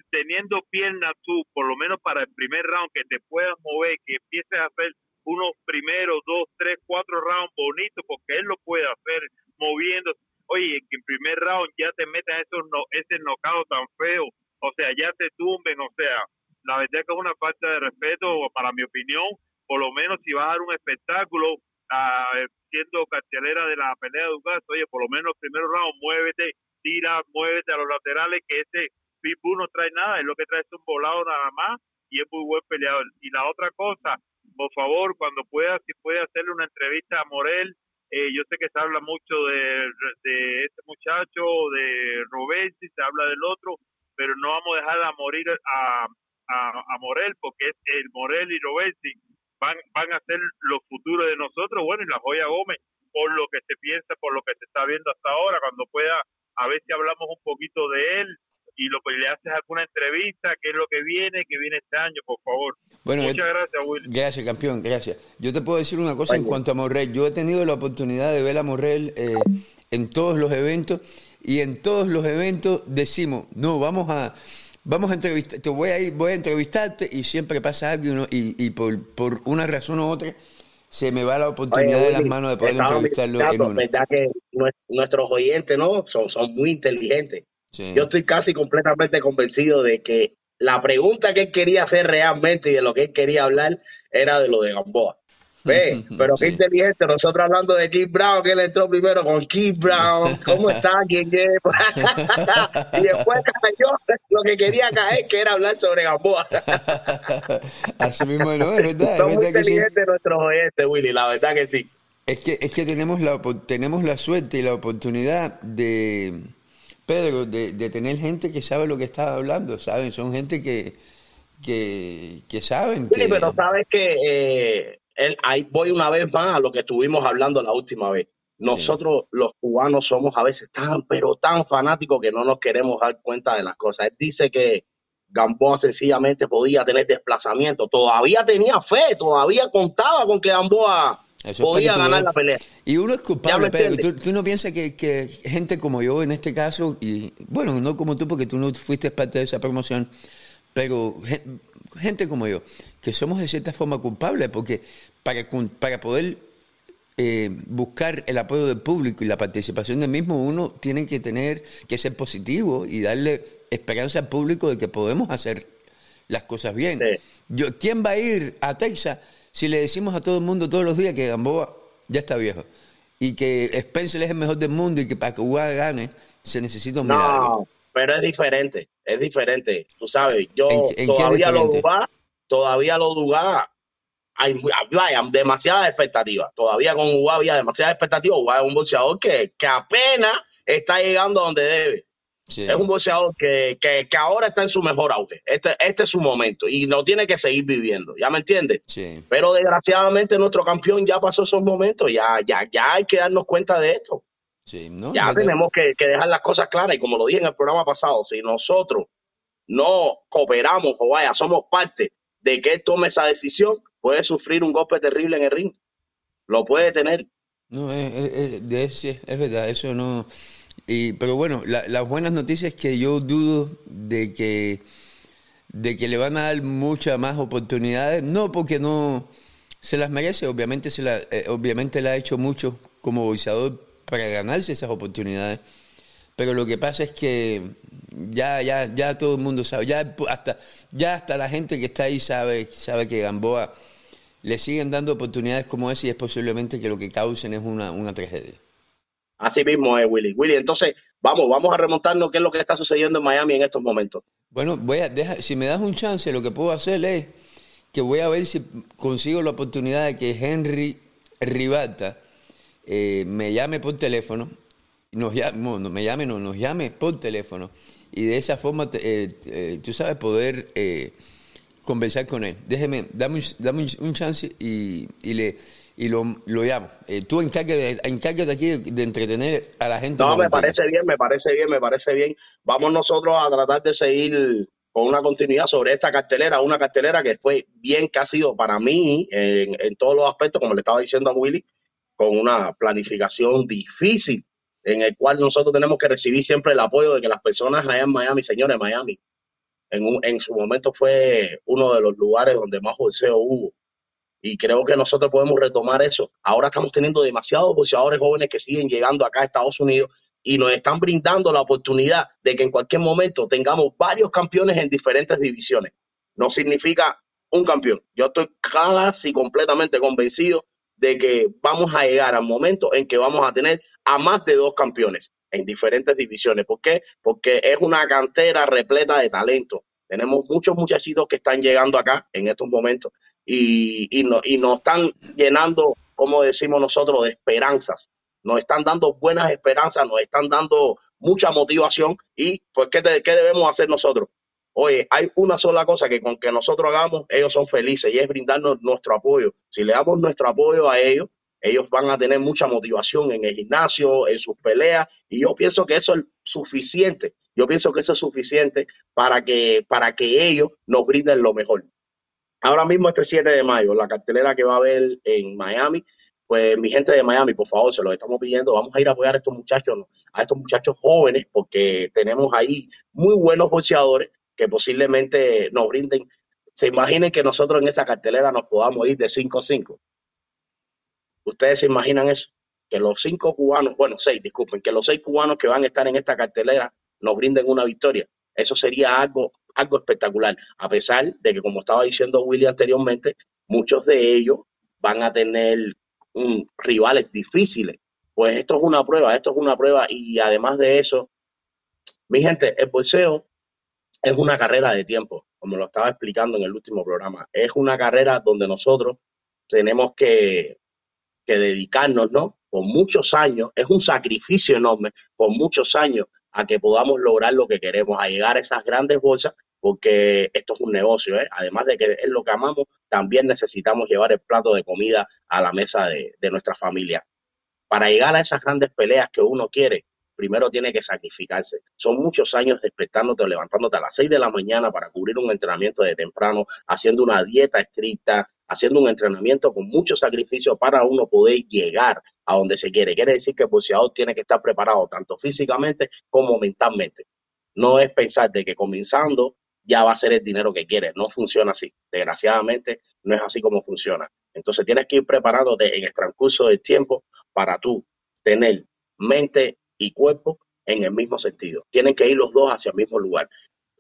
teniendo piernas tú, por lo menos para el primer round, que te puedas mover, que empieces a hacer unos primeros dos, tres, cuatro rounds bonitos, porque él lo puede hacer moviendo. Oye, que en primer round ya te metan esos no, ese knockout tan feo, o sea, ya te tumben, o sea, la verdad que es una falta de respeto, para mi opinión, por lo menos si vas a dar un espectáculo, ah, siendo cartelera de la pelea de Dugas, oye, por lo menos el primer round, muévete, tira, muévete a los laterales, que ese Pitbull no trae nada, es lo que trae es un volado nada más y es muy buen peleador. Y la otra cosa, por favor, cuando pueda, si puede hacerle una entrevista a Morel, eh, yo sé que se habla mucho de, de este muchacho, de Robensi, se habla del otro, pero no vamos a dejar a morir a, a, a Morel, porque es el Morel y Robensi van, van a ser los futuros de nosotros, bueno, y la Joya Gómez, por lo que se piensa, por lo que se está viendo hasta ahora, cuando pueda, a ver si hablamos un poquito de él y lo que le haces alguna entrevista, qué es lo que viene, que viene este año, por favor. Bueno, Muchas yo- gracias, Will. Gracias, campeón, gracias. Yo te puedo decir una cosa en cuanto a Morrell. Yo he tenido la oportunidad de ver a Morrell eh, en todos los eventos y en todos los eventos decimos, no, vamos a vamos a entrevistar, te voy a ir, voy a entrevistarte y siempre pasa algo y, uno- y- y por, por una razón u otra se me va la oportunidad Oye, de las manos de poder entrevistarlo en mirando, uno. verdad que nue- nuestros oyentes no son, son muy inteligentes. Sí. Yo estoy casi completamente convencido de que la pregunta que él quería hacer realmente y de lo que él quería hablar era de lo de Gamboa. Ve, pero qué inteligente. Nosotros hablando de Keith Brown, que él entró primero con Keith Brown. ¿Cómo está? ¿Quién es? y después cayó lo que quería caer, que era hablar sobre Gamboa. Así mismo, ¿no? Es verdad, es Son muy verdad que sí. inteligentes nuestros oyentes, Willy, la verdad que sí. Es que, es que tenemos, la, tenemos la suerte y la oportunidad de, Pedro, de, de tener gente que sabe lo que está hablando, ¿saben? Son gente que, que, que saben Sí, que... pero sabes que eh, él- ahí voy una vez más a lo que estuvimos hablando la última vez. Nosotros los cubanos somos a veces tan, pero tan fanáticos que no nos queremos dar cuenta de las cosas. Él dice que Gamboa sencillamente podía tener desplazamiento. Todavía tenía fe, todavía contaba con que Gamboa Eso podía ganar la pelea. Y uno es culpable, me Pedro. ¿Tú, no piensas que, que gente como yo en este caso, y bueno, no como tú porque tú no fuiste parte de esa promoción, pero gente como yo, que somos de cierta forma culpables porque para, para poder eh, buscar el apoyo del público y la participación del mismo, uno tiene que tener que ser positivo y darle esperanza al público de que podemos hacer las cosas bien. Sí. Yo, ¿Quién va a ir a Texas si le decimos a todo el mundo todos los días que Gamboa ya está viejo? Y que Spencer es el mejor del mundo y que para que Uga gane se necesita un milagro. Pero es diferente, es diferente. Tú sabes, yo ¿En qué- en qué es todavía lo dudaba, todavía lo dudaba. Hay, vaya, demasiadas expectativas. Todavía con Uga había demasiadas expectativas. Uga es un boxeador que, que apenas está llegando a donde debe. Sí. Es un boxeador que, que, que ahora está en su mejor auge. Este, este es su momento y no tiene que seguir viviendo. ¿Ya me entiendes? Sí. Pero desgraciadamente nuestro campeón ya pasó esos momentos. Ya, ya, ya hay que darnos cuenta de esto. Sí, ¿no? Ya tenemos que, que dejar las cosas claras y como lo dije en el programa pasado, si nosotros no cooperamos o vaya, somos parte de que él tome esa decisión, puede sufrir un golpe terrible en el ring. Lo puede tener. No, es, es- es- es verdad, eso no. Y, pero bueno, la- las buenas noticias es que yo dudo de que, de que le van a dar muchas más oportunidades, no porque no se las merece, obviamente, se la, eh, obviamente le ha hecho mucho como boxeador para ganarse esas oportunidades, pero lo que pasa es que ya, ya, ya todo el mundo sabe, ya hasta, ya hasta la gente que está ahí sabe, sabe que Gamboa le siguen dando oportunidades como esa y es posiblemente que lo que causen es una, una tragedia. Así mismo es, Willy. Willy, entonces, vamos, vamos a remontarnos qué es lo que está sucediendo en Miami en estos momentos. Bueno, voy a dejar, si me das un chance, lo que puedo hacer es que voy a ver si consigo la oportunidad de que Henry Ribata eh, me llame por teléfono, nos llame, no, me llame, no, nos llame por teléfono y de esa forma, eh, eh, tú sabes, poder conversar con él. Déjeme, dame, dame un, chance y, y, le y lo, lo llamo. tú encárgate, encárgate aquí de, entretener a la gente. No, me parece bien, me parece bien, me parece bien. Vamos nosotros a tratar de seguir con una continuidad sobre esta cartelera, una cartelera que fue bien, que ha sido para mí en, en todos los aspectos, como le estaba diciendo a Willy, con una planificación difícil, en el cual nosotros tenemos que recibir siempre el apoyo de que las personas allá en Miami, señores, Miami, en, un, en su momento fue uno de los lugares donde más boxeo hubo. Y creo que nosotros podemos retomar eso. Ahora estamos teniendo demasiados boxeadores jóvenes que siguen llegando acá a Estados Unidos y nos están brindando la oportunidad de que en cualquier momento tengamos varios campeones en diferentes divisiones. No significa un campeón. Yo estoy casi completamente convencido de que vamos a llegar al momento en que vamos a tener a más de dos campeones en diferentes divisiones. ¿Por qué? Porque es una cantera repleta de talento. Tenemos muchos muchachitos que están llegando acá en estos momentos y, y, no, y nos están llenando, como decimos nosotros, de esperanzas nos están dando buenas esperanzas, nos están dando mucha motivación y pues ¿qué, ¿qué, debemos hacer nosotros? Oye, hay una sola cosa que con que nosotros hagamos, ellos son felices y es brindarnos nuestro apoyo. Si le damos nuestro apoyo a ellos, ellos van a tener mucha motivación en el gimnasio, en sus peleas y yo pienso que eso es suficiente. Yo pienso que eso es suficiente para que, para que ellos nos brinden lo mejor. Ahora mismo este 7 de mayo, la cartelera que va a haber en Miami, pues mi gente de Miami, por favor, se lo estamos pidiendo, vamos a ir a apoyar a estos muchachos, a estos muchachos jóvenes, porque tenemos ahí muy buenos boxeadores que posiblemente nos brinden. Se imaginen que nosotros en esa cartelera nos podamos ir de 5-5. ¿Ustedes se imaginan eso? Que los cinco cubanos, bueno, seis, disculpen, que los seis cubanos que van a estar en esta cartelera nos brinden una victoria. Eso sería algo, algo espectacular, a pesar de que, como estaba diciendo Willy anteriormente, muchos de ellos van a tener rivales difíciles. Pues esto es una prueba, esto es una prueba y además de eso, mi gente, el boxeo es una carrera de tiempo, como lo estaba explicando en el último programa. Es una carrera donde nosotros tenemos que, que dedicarnos, ¿no? Por muchos años, es un sacrificio enorme, por muchos años, a que podamos lograr lo que queremos, a llegar a esas grandes bolsas porque esto es un negocio, ¿eh? además de que es lo que amamos, también necesitamos llevar el plato de comida a la mesa de, de nuestra familia. Para llegar a esas grandes peleas que uno quiere, primero tiene que sacrificarse. Son muchos años despertándote, levantándote a las 6 de la mañana para cubrir un entrenamiento de temprano, haciendo una dieta estricta, haciendo un entrenamiento con mucho sacrificio para uno poder llegar a donde se quiere. Quiere decir que el boxeador tiene que estar preparado tanto físicamente como mentalmente. No es pensar de que comenzando ya va a ser el dinero que quieres. No funciona así. Desgraciadamente, no es así como funciona. Entonces tienes que ir preparándote en el transcurso del tiempo para tú tener mente y cuerpo en el mismo sentido. Tienen que ir los dos hacia el mismo lugar.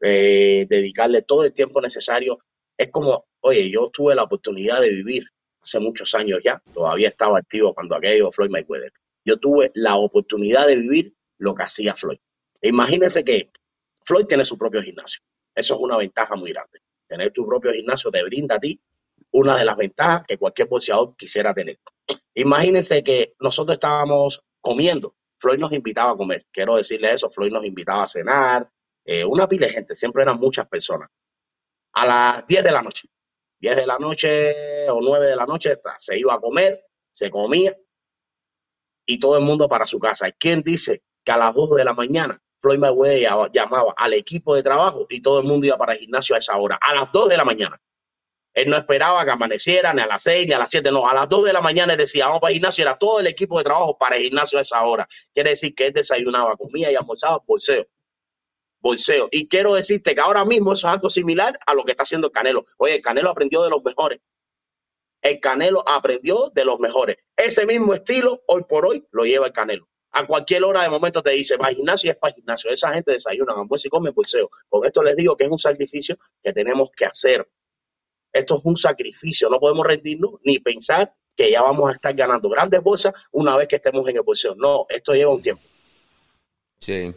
Eh, dedicarle todo el tiempo necesario. Es como, oye, yo tuve la oportunidad de vivir hace muchos años ya, todavía estaba activo cuando aquello Floyd Mayweather. Yo tuve la oportunidad de vivir lo que hacía Floyd. Imagínense que Floyd tiene su propio gimnasio. Eso es una ventaja muy grande. Tener tu propio gimnasio te brinda a ti una de las ventajas que cualquier boxeador quisiera tener. Imagínense que nosotros estábamos comiendo. Floyd nos invitaba a comer. Quiero decirle eso. Floyd nos invitaba a cenar. Eh, una pila de gente. Siempre eran muchas personas. A las 10 de la noche. 10 de la noche o 9 de la noche se iba a comer, se comía y todo el mundo para su casa. ¿Quién dice que a las 2 de la mañana Floyd Mayweather llamaba al equipo de trabajo y todo el mundo iba para el gimnasio a esa hora, a las 2 de la mañana. Él no esperaba que amaneciera ni a las 6 ni a las 7, no, a las 2 de la mañana decía, vamos para el gimnasio, era todo el equipo de trabajo para el gimnasio a esa hora. Quiere decir que él desayunaba, comía y almorzaba bolseo. Bolseo. Y quiero decirte que ahora mismo eso es algo similar a lo que está haciendo el Canelo. Oye, el Canelo aprendió de los mejores. El Canelo aprendió de los mejores. Ese mismo estilo, hoy por hoy, lo lleva el Canelo a cualquier hora de momento te dice, va al gimnasio es para gimnasio. Esa gente desayuna, almuerza y come bolseo. Con esto les digo que es un sacrificio que tenemos que hacer. Esto es un sacrificio, no podemos rendirnos ni pensar que ya vamos a estar ganando grandes bolsas una vez que estemos en bolseo. No, esto lleva un tiempo. Sí,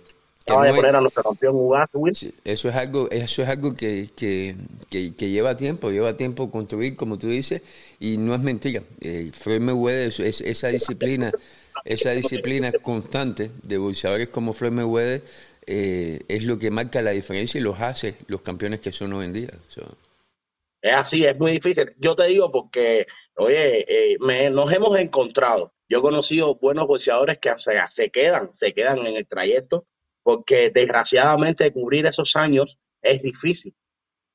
Acaba de poner a nuestro campeón Ugas, Will. eso es algo, eso es algo que, que, que, lleva tiempo, lleva tiempo construir, como tú dices, y no es mentira. Eh, Floyd Mayweather, es, esa disciplina, esa disciplina constante de boxeadores como Floyd Mayweather eh, es lo que marca la diferencia y los hace los campeones que son hoy en día. Es así, es muy difícil. Yo te digo porque, oye, eh, nos hemos encontrado. Yo he conocido buenos boxeadores que se, quedan, se quedan en el trayecto, porque desgraciadamente cubrir esos años es difícil.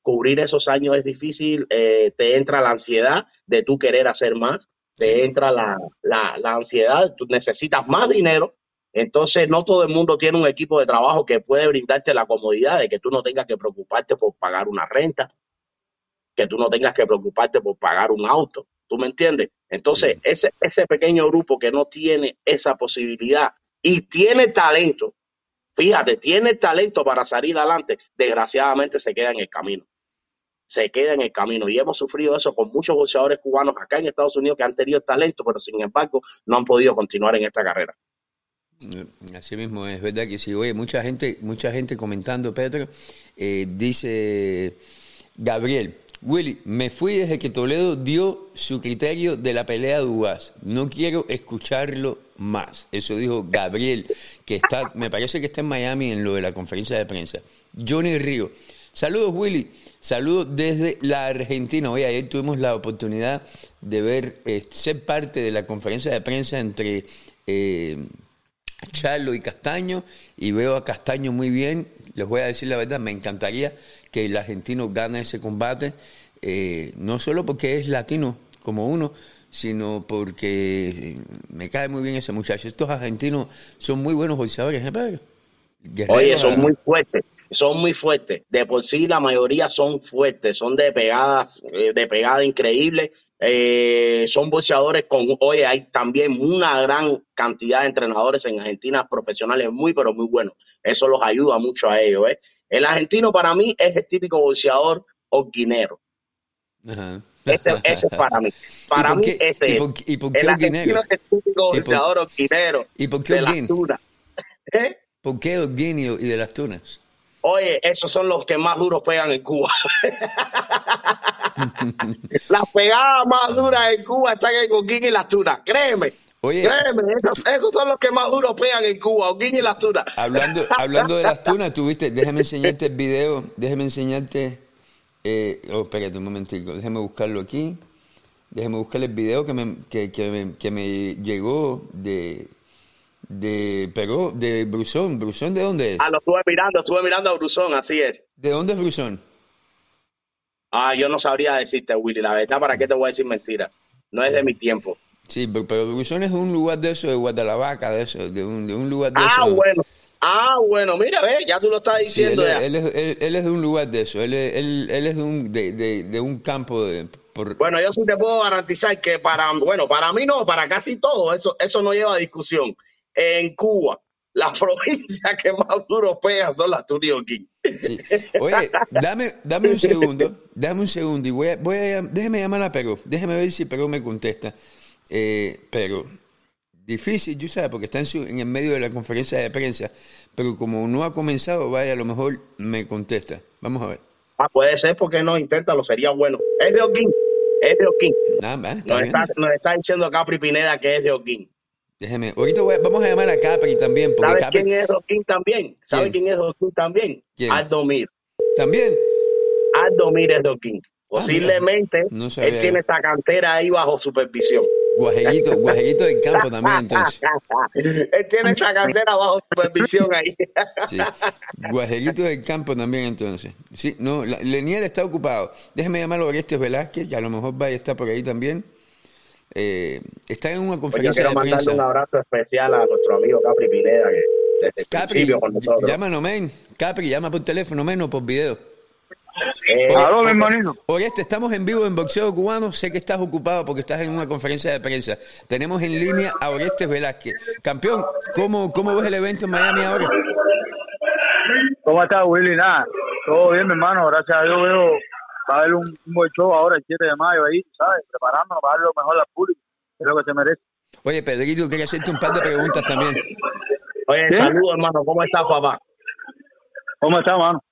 Cubrir esos años es difícil, eh, te entra la ansiedad de tú querer hacer más, te entra la, la, la ansiedad, tú necesitas más dinero, entonces, no todo el mundo tiene un equipo de trabajo que puede brindarte la comodidad de que tú no tengas que preocuparte por pagar una renta, que tú no tengas que preocuparte por pagar un auto. ¿Tú me entiendes? Entonces, ese, ese pequeño grupo que no tiene esa posibilidad y tiene talento, fíjate, tiene talento para salir adelante, desgraciadamente se queda en el camino. Se queda en el camino. Y hemos sufrido eso con muchos boxeadores cubanos acá en Estados Unidos que han tenido talento, pero sin embargo no han podido continuar en esta carrera. Así mismo, es verdad que sí. Oye, mucha gente, mucha gente comentando, Pedro, eh, dice Gabriel, Willy, me fui desde que Toledo dio su criterio de la pelea de Ugas. No quiero escucharlo más. Eso dijo Gabriel, que está, me parece que está en Miami en lo de la conferencia de prensa. Johnny Río. Saludos, Willy. Saludos desde la Argentina. Hoy ayer tuvimos la oportunidad de ver, eh, ser parte de la conferencia de prensa entre eh, Charlo y Castaño, y veo a Castaño muy bien. Les voy a decir la verdad, me encantaría que el argentino gane ese combate, eh, no solo porque es latino como uno, sino porque me cae muy bien ese muchacho. Estos argentinos son muy buenos boxeadores, ¿eh, Oye, son muy fuertes, son muy fuertes. De por sí la mayoría son fuertes, son de pegadas, eh, de pegada increíble. Eh, son boxeadores con, oye, hay también una gran cantidad de entrenadores en Argentina profesionales muy, pero muy buenos. Eso los ayuda mucho a ellos. ¿eh? El argentino para mí es el típico boxeador orguinero. Ese, ese, es para mí. Para mí ese ¿Y por, ¿Y por qué el argentino es el típico boxeador orguinero. ¿Y por qué de las tunas. ¿Eh? ¿Por qué orguinio y de las tunas? Oye, esos son los que más duros pegan en Cuba. las pegadas más duras en Cuba están en Coquín y las tunas. Créeme. Oye, Créeme, esos, son los que más duros pegan en Cuba, Coquín y las tunas. Hablando, hablando de las tunas, tuviste, déjame enseñarte el video, déjame enseñarte. Eh, oh, espérate un momentico, déjame buscarlo aquí. Déjame buscar el video que me, que, que me, que me llegó de, de Perú, de Brusón. ¿Brusón de dónde es? Ah, lo estuve mirando, estuve mirando a Brusón, así es. ¿De dónde es Brusón? Ah, yo no sabría decirte, Willy, la verdad, ¿para qué te voy a decir mentira? No es de mi tiempo. Sí, pero Brusón es un lugar de eso, de Guadalavaca, de eso, de un, de un lugar de ah, bueno. Ah, bueno, mira, ve, ya tú lo estás diciendo. él, es, él, es, de un lugar de eso, él, él, él es de un, de, de, de un campo de, por... Bueno, yo sí te puedo garantizar que para, bueno, para mí no, para casi todo, eso, eso no lleva discusión en Cuba, la provincia que más duro pega son las Turioquín. Oye, dame, dame un segundo, dame un segundo y voy a, voy a, déjeme llamar a Perú, déjeme ver si Perú me contesta. Eh, pero difícil, yo sé, porque está en, el medio de la conferencia de prensa, pero como no ha comenzado, vaya, a lo mejor me contesta. Vamos a ver. Ah, puede ser porque no, inténtalo, sería bueno. Es de Oquín, es de Oquín. nos, está, nos, está, diciendo Capri Pineda que es de Oquín. Déjeme, ahorita vamos a llamar a Capri también. Porque ¿Sabe quién es Joaquín también? ¿Sabe quién, es Joaquín también? ¿Quién? Aldomir. ¿También? Aldomir es Joaquín. Ah, Posiblemente él tiene esa cantera ahí bajo supervisión. Guajerito, guajerito del campo también, entonces. él tiene esa cantera bajo supervisión ahí. sí. Guajerito del campo también, entonces. Sí, no, Leniel está ocupado. Déjeme llamarlo a Orestes Velázquez, que a lo mejor vaya a estar por ahí también. Eh, está en una conferencia quiero de mandarle un abrazo especial a nuestro amigo Capri Pineda, que desde el Capri, con nosotros. Llámanos, men. Capri, llama por teléfono, menos por video. Eh, Aló, mi hermanito. este estamos en vivo en Boxeo Cubano. Sé que estás ocupado porque estás en una conferencia de prensa. Tenemos en línea a Orestes Velázquez. Campeón, ¿cómo, ¿cómo ves el evento en Miami ahora? ¿Cómo estás, Willy? Nada, todo bien, mi hermano. Gracias a Dios veo va a haber un, buen show ahora el 7 de mayo ahí, ¿sabes? Preparándonos para dar lo mejor al público, es lo que se merece. Oye, Pedrito, quería hacerte un par de preguntas también. Oye, saludos, hermano, ¿cómo estás, papá? ¿Cómo está, mano?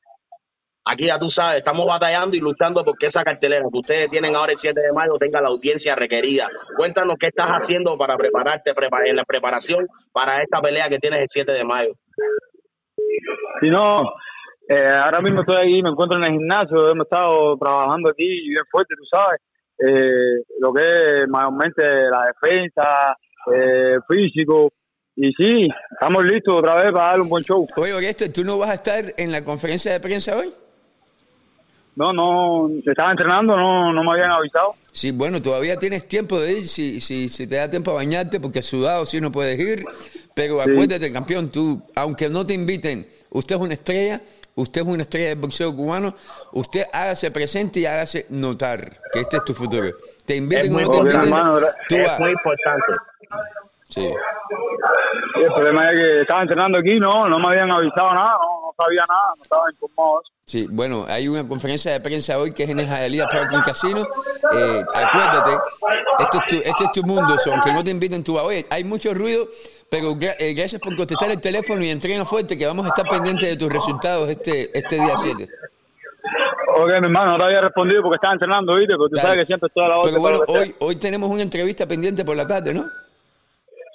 Aquí ya tú sabes, estamos batallando y luchando porque esa cartelera que ustedes tienen ahora el 7 de mayo tenga la audiencia requerida. Cuéntanos qué estás haciendo para prepararte prepar- en la preparación para esta pelea que tienes el 7 de mayo. Si no, eh, ahora mismo estoy aquí, me encuentro en el gimnasio, hemos estado trabajando aquí bien fuerte, tú sabes, eh, lo que es mayormente la defensa, eh, físico, y sí, estamos listos otra vez para dar un buen show. Oye, Oreste, ¿tú no vas a estar en la conferencia de prensa hoy? No, no, estaba entrenando, no, no me habían avisado. Sí, bueno, todavía tienes tiempo de ir, si, si, si te da tiempo a bañarte, porque sudado sí no puedes ir, pero Sí. acuérdate, campeón, tú, aunque no te inviten, usted es una estrella, usted es una estrella del boxeo cubano, usted hágase presente y hágase notar que este es tu futuro. Te inviten o muy no te bien, inviten, hermano, tú Es vas. muy importante. Sí. El problema es que estaba entrenando aquí, no, no me habían avisado nada, no, no sabía nada, no estaba informado. Sí, bueno, hay una conferencia de prensa hoy que es en el Hialeah Parking Casino. Eh, acuérdate, este es, tu, este es tu mundo, so, aunque no te inviten, tú vas. Oye, hay mucho ruido, pero gra- eh, gracias por contestar el teléfono y entrena fuerte, que vamos a estar pendientes de tus resultados este, este día 7. Ok, mi hermano, no te había respondido porque estaba entrenando, ¿viste? Porque tú sabes que siempre estoy a la orden. Pero bueno, que hoy, hoy tenemos una entrevista pendiente por la tarde, ¿no?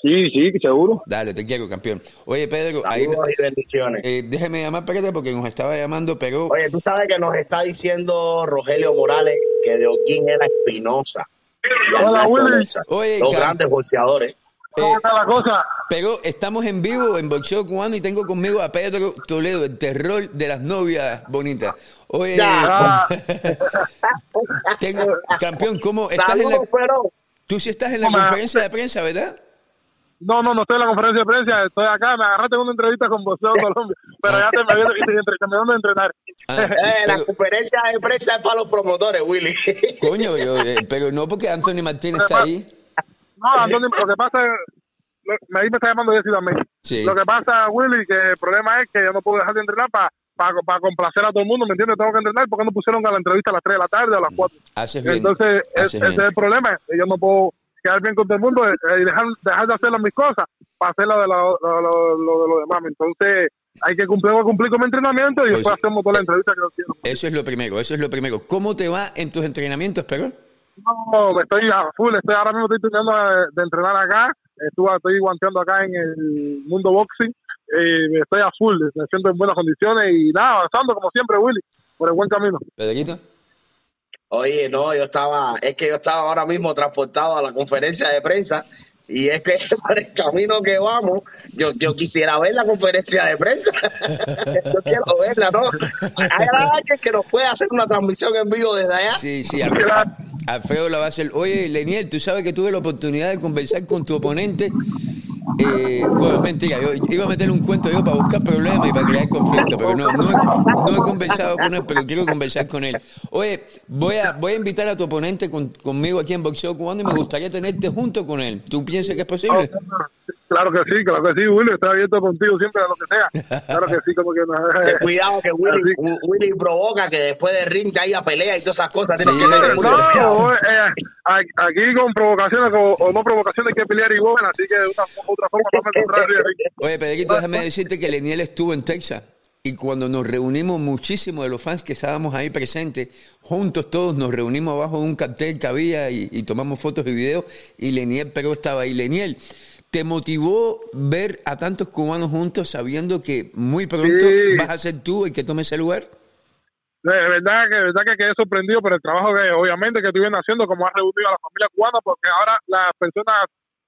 Sí, sí, seguro. Dale, te quiero, campeón. Oye, Pedro, ahí, y bendiciones. eh, déjeme llamar, espérate, porque nos estaba llamando, pero... Oye, tú sabes que nos está diciendo Rogelio Morales que de Oquín era Espinosa. Hola, Willy. Oye, Cam- grandes boxeadores. ¿Cómo eh, está la cosa? Pero estamos en vivo en Boxeo Cubano y tengo conmigo a Pedro Toledo, el terror de las novias bonitas. Oye, Ya. Tengo, campeón, ¿cómo estás en la, pero tú sí estás en la Hola. conferencia de prensa, ¿verdad? No, no, no estoy en la conferencia de prensa, estoy acá, me agarraste en una entrevista con Boxeo Colombia, pero ya te me vieron y te entre- te me dieron de entrenar. Ah, eh, la conferencia de prensa es para los promotores, Willy. coño, yo, eh, pero no porque Anthony Martínez está ahí. No, Antonio, lo que pasa es, ahí me está llamando Jessy también. Sí. Lo que pasa, Willy, que el problema es que yo no puedo dejar de entrenar para para complacer a todo el mundo, ¿me entiendes? Tengo que entrenar porque no pusieron a la entrevista a las 3 de la tarde o a las 4. Haces bien. Entonces, es- haces ese bien. es el problema. Yo no puedo quedar bien con todo el mundo eh, y dejar, dejar de hacer las mis cosas para hacer lo de lo, lo, lo- lo de lo demás. Entonces, hay que cumplir, cumplir con mi entrenamiento y Pues después sí. hacemos toda la entrevista que yo quiero. Eso es lo primero, eso es lo primero. ¿Cómo te va en tus entrenamientos, pero? No, estoy a full, estoy ahora mismo estoy terminando de, de entrenar acá, estuve, estoy guanteando acá en el mundo boxing, eh, estoy a full, me siento en buenas condiciones y nada, avanzando como siempre, Willy, por el buen camino. Pedrito. Oye, no, yo estaba, es que yo estaba ahora mismo transportado a la conferencia de prensa y es que por el camino que vamos, yo, yo quisiera ver la conferencia de prensa. yo quiero verla, ¿no? Hay alguien que nos puede hacer una transmisión en vivo desde allá. Sí, sí, Alfredo la va a hacer. Oye, Leniel, tú sabes que tuve la oportunidad de conversar con tu oponente. Eh, bueno, mentira, yo iba a meterle un cuento yo para buscar problemas y para crear conflicto, pero no, no, he- no he conversado con él, pero quiero conversar con él. Oye, voy a, voy a invitar a tu oponente con- conmigo aquí en Boxeo Cubano y me gustaría tenerte junto con él. ¿Tú piensas que es posible? Claro que sí, claro que sí, Willy, estoy abierto contigo siempre a lo que sea. Claro que sí, como que no. Cuidado que Willy, Willy provoca que después del ring haya pelea y todas esas cosas. Tienes Sí, que tener. No, eh, aquí con provocaciones o, o no provocaciones hay que pelear igual, así que de una u otra forma vamos a encontrar el ring. Oye, Pedrito, déjame decirte que Leniel estuvo en Texas y cuando nos reunimos muchísimos de los fans que estábamos ahí presentes, juntos todos nos reunimos abajo de un cartel que había y, y tomamos fotos y videos y Leniel pero estaba ahí. Leniel, ¿te motivó ver a tantos cubanos juntos sabiendo que muy pronto Sí. vas a ser tú el que tome ese lugar? De verdad que de verdad que quedé sorprendido por el trabajo que obviamente que estuvieron haciendo como ha reunido a la familia cubana porque ahora las personas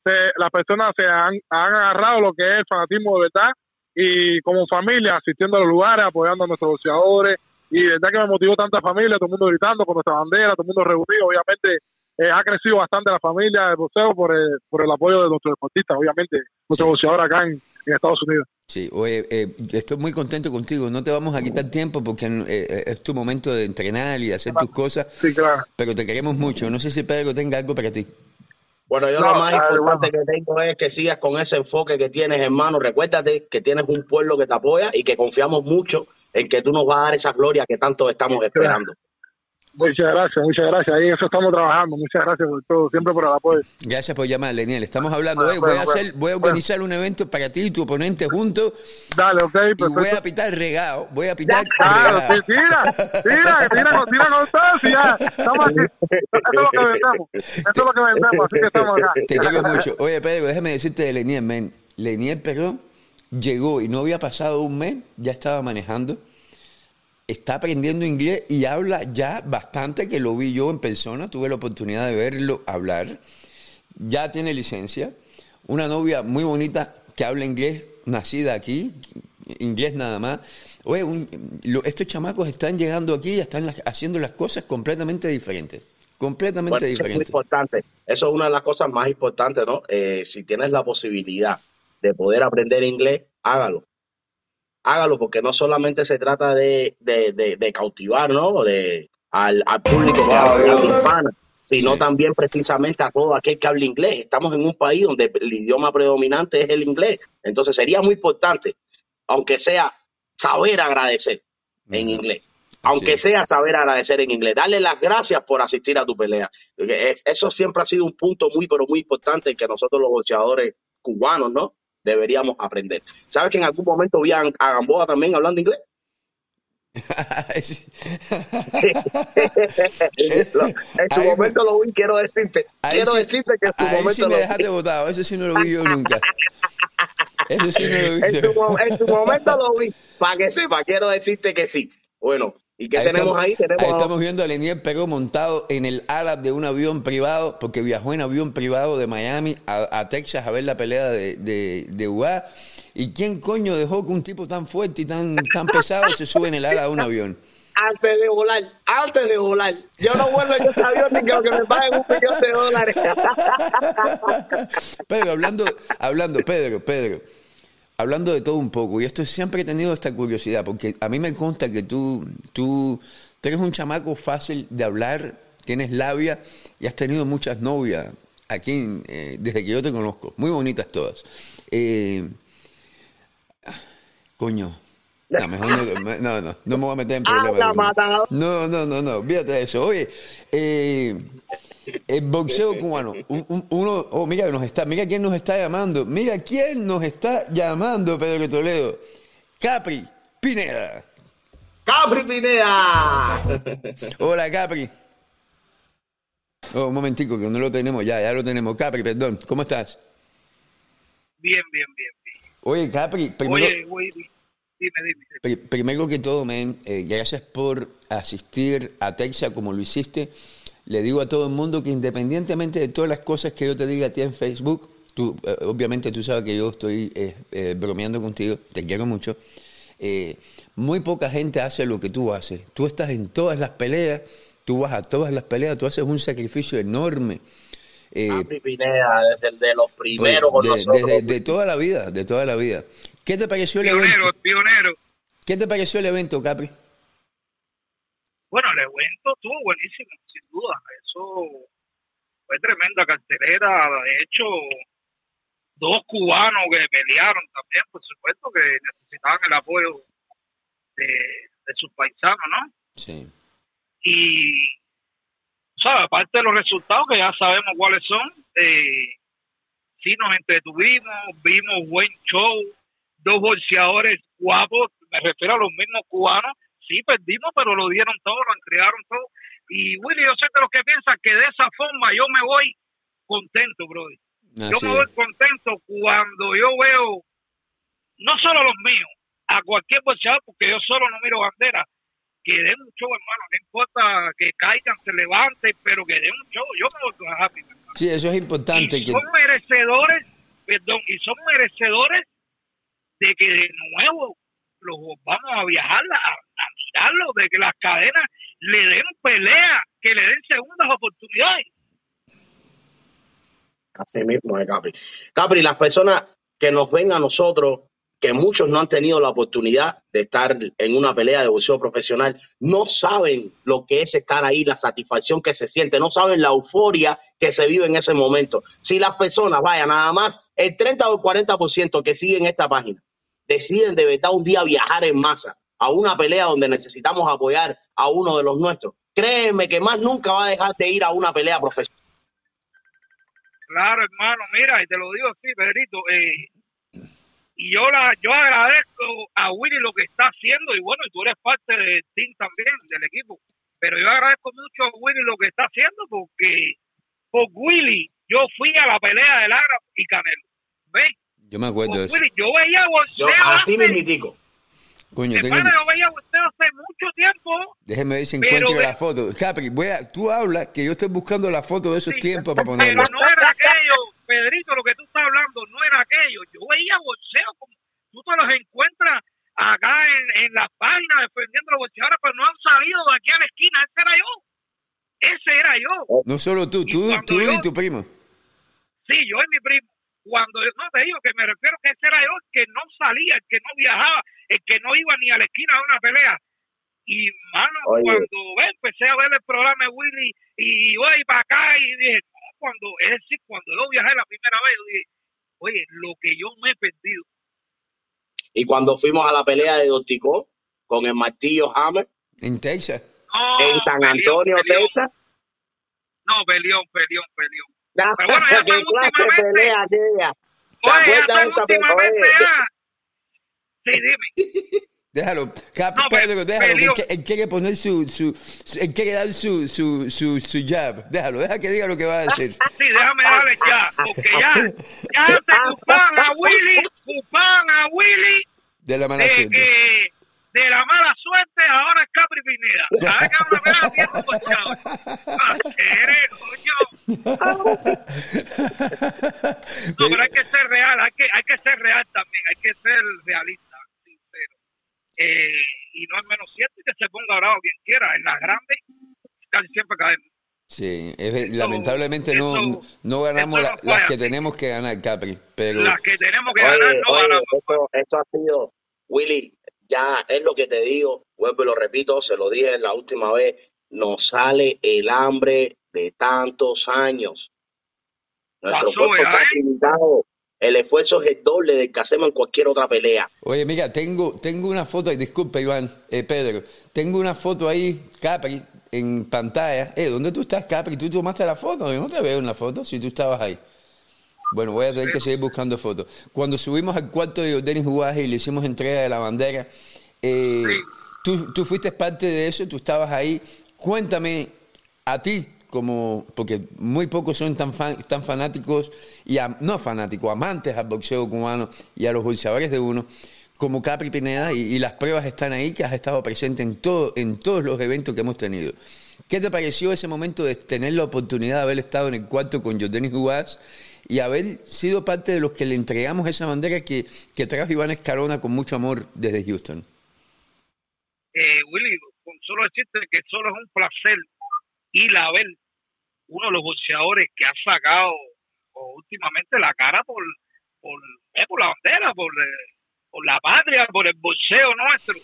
se, las personas se han, han agarrado lo que es el fanatismo de verdad y como familia asistiendo a los lugares apoyando a nuestros boxeadores y de verdad que me motivó tanta familia todo el mundo gritando con nuestra bandera todo el mundo reunido obviamente eh, ha crecido bastante la familia del boxeo por el, por el apoyo de nuestros deportistas obviamente nuestros boxeadores acá en, en Estados Unidos Sí, oye, eh, estoy muy contento contigo. No te vamos a quitar tiempo porque eh, es tu momento de entrenar y de hacer tus cosas, sí claro pero te queremos mucho. No sé si Pedro tenga algo para ti. Bueno, yo No, lo más importante que tengo es que sigas con ese enfoque que tienes, hermano. Recuérdate que tienes un pueblo que te apoya y que confiamos mucho en que tú nos vas a dar esa gloria que tanto estamos esperando. Muchas gracias, muchas gracias. Ahí en eso estamos trabajando. Muchas gracias por todo, siempre por el apoyo. Gracias por llamar, Leniel. Estamos hablando. Bueno, Oye, voy, a hacer, voy a bueno. organizar un evento para ti y tu oponente juntos Dale, ok, y voy a pitar regado. Voy a pitar Claro, regado. sí, tira, tira, tira tira con todo, si ya estamos aquí. Eso es lo que vendemos, eso es lo que vendemos, así que estamos acá. Te quiero mucho. Oye, Pedro, déjame decirte de Leniel, men. Leniel Perón llegó y no había pasado un mes, ya estaba manejando. Está aprendiendo inglés y habla ya bastante, que lo vi yo en persona, tuve la oportunidad de verlo hablar. Ya tiene licencia. Una novia muy bonita que habla inglés, nacida aquí, inglés nada más. Oye, un- lo- estos chamacos están llegando aquí y están las- haciendo las cosas completamente diferentes. Completamente Bueno, eso es muy diferentes. importante. Eso es una de las cosas más importantes, ¿no? Eh, si tienes la posibilidad de poder aprender inglés, hágalo. Hágalo porque no solamente se trata de, de, de- de cautivar, ¿no? De, al, al público habla hispana, sino Sí. también precisamente a todo aquel que habla inglés. Estamos en un país donde el idioma predominante es el inglés. Entonces sería muy importante, aunque sea saber agradecer en Ujú. inglés. Aunque sea saber agradecer en inglés, darle las gracias por asistir a tu pelea. Es- eso siempre ha sido un punto muy, pero muy importante que nosotros los boxeadores cubanos, ¿no? Deberíamos aprender. ¿Sabes que en algún momento vi a, a Gamboa también hablando inglés? Lo- en su Ahí me- momento lo vi, quiero decirte. Quiero sí- decirte que en su ahí momento sí me lo vi. dejaste eso sí no lo vi yo nunca. Eso sí no lo vi. En mo- en su momento lo vi. Para que sepa, quiero decirte que sí. Bueno, ¿y qué tenemos estamos, ahí? Tenemos ahí estamos viendo a Leniel Perón montado en el ala de un avión privado, porque viajó en avión privado de Miami a, a Texas a ver la pelea de, de, de UA. ¿Y quién coño dejó que un tipo tan fuerte y tan, tan pesado se sube en el ala de un avión? antes de volar, antes de volar. Yo no vuelvo en ese avión ni que me paguen un millón de dólares. Pedro, hablando, hablando, Pedro, Pedro, hablando de todo un poco, y esto siempre he tenido esta curiosidad, porque a mí me consta que tú, tú, tú eres un chamaco fácil de hablar, tienes labia y has tenido muchas novias aquí eh, desde que yo te conozco, muy bonitas todas. Eh, coño. No, mejor no, no, no, no me voy a meter en Ah, problemas. No, no, no, no, fíjate eso. Oye, eh, el boxeo cubano, un- un- uno, oh, mira, nos está, mira quién nos está llamando, mira quién nos está llamando, Pedro Toledo. Capri Pineda. Capri Pineda. Hola, Capri. Oh, un momentico, que no lo tenemos ya, ya lo tenemos. Capri, perdón, ¿cómo estás? Bien, bien, bien. bien. Oye, Capri, primero, Oye, dime, dime. pri- primero que todo, men, eh, gracias por asistir a Texas como lo hiciste. Le digo a todo el mundo que independientemente de todas las cosas que yo te diga a ti en Facebook, tú, eh, obviamente tú sabes que yo estoy eh, eh, bromeando contigo, te quiero mucho. eh, muy poca gente hace lo que tú haces. Tú estás en todas las peleas, tú vas a todas las peleas, tú haces un sacrificio enorme. Eh, Capri Pineda, desde de los primeros con de, nosotros. de- de toda la vida, de toda la vida. ¿Qué te pareció el Pionero, evento? pionero. ¿Qué te pareció el evento, Capri? Bueno, el evento estuvo buenísimo, sin duda. Eso fue tremenda cartelera. De hecho, dos cubanos que pelearon también, por supuesto, que necesitaban el apoyo de, de sus paisanos, ¿no? Sí. Y, ¿sabes? Aparte de los resultados, que ya sabemos cuáles son, eh, sí nos entretuvimos, vimos buen show, dos bolseadores guapos, me refiero a los mismos cubanos, sí perdimos, pero lo dieron todo, lo entregaron todo. Y Willy, yo sé de los que piensan que de esa forma yo me voy contento, brother. Yo me voy contento cuando yo veo, no solo los míos, a cualquier bolseador, porque yo solo no miro bandera, que den un show, hermano, no importa que caigan, se levanten, pero que den un show, yo me voy happy. hermano. Sí, eso es importante. Y Que, son merecedores, perdón, y son merecedores de que de nuevo los vamos a viajar a, a de que las cadenas le den pelea, que le den segundas oportunidades. Así mismo es, Capri. Capri, las personas que nos ven a nosotros, que muchos no han tenido la oportunidad de estar en una pelea de boxeo profesional, no saben lo que es estar ahí, la satisfacción que se siente, no saben la euforia que se vive en ese momento. Si las personas, vaya, nada más el 30 o el 40% que siguen esta página, deciden de verdad un día viajar en masa a una pelea donde necesitamos apoyar a uno de los nuestros, créeme que más nunca va a dejar de ir a una pelea profesional. Claro, hermano, mira, y te lo digo así, Pedrito, eh, y yo la, yo agradezco a Willy lo que está haciendo, y bueno, y tú eres parte del team también, del equipo, pero yo agradezco mucho a Willy lo que está haciendo, porque por Willy yo fui a la pelea de Lara y Canelo, ¿ves? Yo me acuerdo Por de eso. Willy, yo veía Yo, boxeo así antes, mismitico. Coño, tengo- yo veía boxeo hace mucho tiempo, déjeme ver si Pero encuentro la foto. Capri, voy a, tú hablas que yo estoy buscando la foto de esos Sí, tiempos para Pero ponerla. no era aquello, Pedrito, lo que tú estás hablando, no era aquello. Yo veía boxeo, como tú te los encuentras acá en, en las páginas defendiendo los boxeadores, pero no han salido de aquí a la esquina. Ese era yo. Ese era yo. No solo tú, Y tú, cuando tú y tu primo. Sí, yo y mi primo. Cuando yo, no te digo que me refiero que ese era yo, el que no salía, el que no viajaba, el que no iba ni a la esquina de una pelea. Y, mano, Oye. cuando ve, empecé a ver el programa de Willy y voy para acá y dije, no, cuando, es decir, cuando yo viajé la primera vez, yo dije, oye, lo que yo me he perdido. Y cuando fuimos a la pelea de Dorticó con el martillo Hammer En Texas. No, en San Antonio. Texas. No, peleón, peleón, peleón. Pero bueno, ya ¿Qué clase de pelea aquella? ¿Te acuerdas de esa pelea? Sí, dime. Déjalo, Cap, No, pe- Pedro, déjalo, que él, él quiere poner su, su, su- él quiere dar su, su, su, su jab. Déjalo, deja que diga lo que va a decir. Sí, déjame darle ya, porque ya, ya se culpaban a Willy, culpaban a Willy De la mala de suerte. que de la mala suerte ahora es Capri Pineda. Ah, eres, coño. No, pero hay que ser real, hay que, hay que ser real también, hay que ser realista, sincero. Eh, y no es menos cierto que se ponga bravo quien quiera. En las grandes casi siempre caemos. Sí, es ver- Esto- lamentablemente no, esto- no ganamos la- las que tenemos que ganar, Capri. Pero Las que tenemos que Oye, ganar no oye, ganamos. esto, esto ha sido, Willy, ya es lo que te digo, vuelvo y lo repito, se lo dije la última vez, nos sale el hambre de tantos años. Nuestro Pasó, cuerpo ¿verdad, está eh? limitado, el esfuerzo es el doble del que hacemos en cualquier otra pelea. Oye, mira, tengo, tengo una foto ahí, disculpa Iván, eh, Pedro, tengo una foto ahí, Capri, en pantalla. Eh, ¿dónde tú estás, Capri? ¿Tú tomaste la foto? Yo no te veo en la foto, si tú estabas ahí. Bueno, voy a tener que seguir buscando fotos. Cuando subimos al cuarto de Denis Juárez y le hicimos entrega de la bandera, eh, tú, tú fuiste parte de eso, tú estabas ahí. Cuéntame a ti, como porque muy pocos son tan, fan- tan fanáticos, y am- no fanáticos, amantes al boxeo cubano y a los boxeadores de uno, como Capri Pineda, y, y las pruebas están ahí, que has estado presente en, todo, en todos los eventos que hemos tenido. ¿Qué te pareció ese momento de tener la oportunidad de haber estado en el cuarto con Jordanis Guas y haber sido parte de los que le entregamos esa bandera que, que trajo Iván Escalona con mucho amor desde Houston? eh, Willy, con solo decirte que solo es un placer ir a ver uno de los boxeadores que ha sacado últimamente la cara por, por, eh, por la bandera, por, eh, por la patria, por el boxeo nuestro.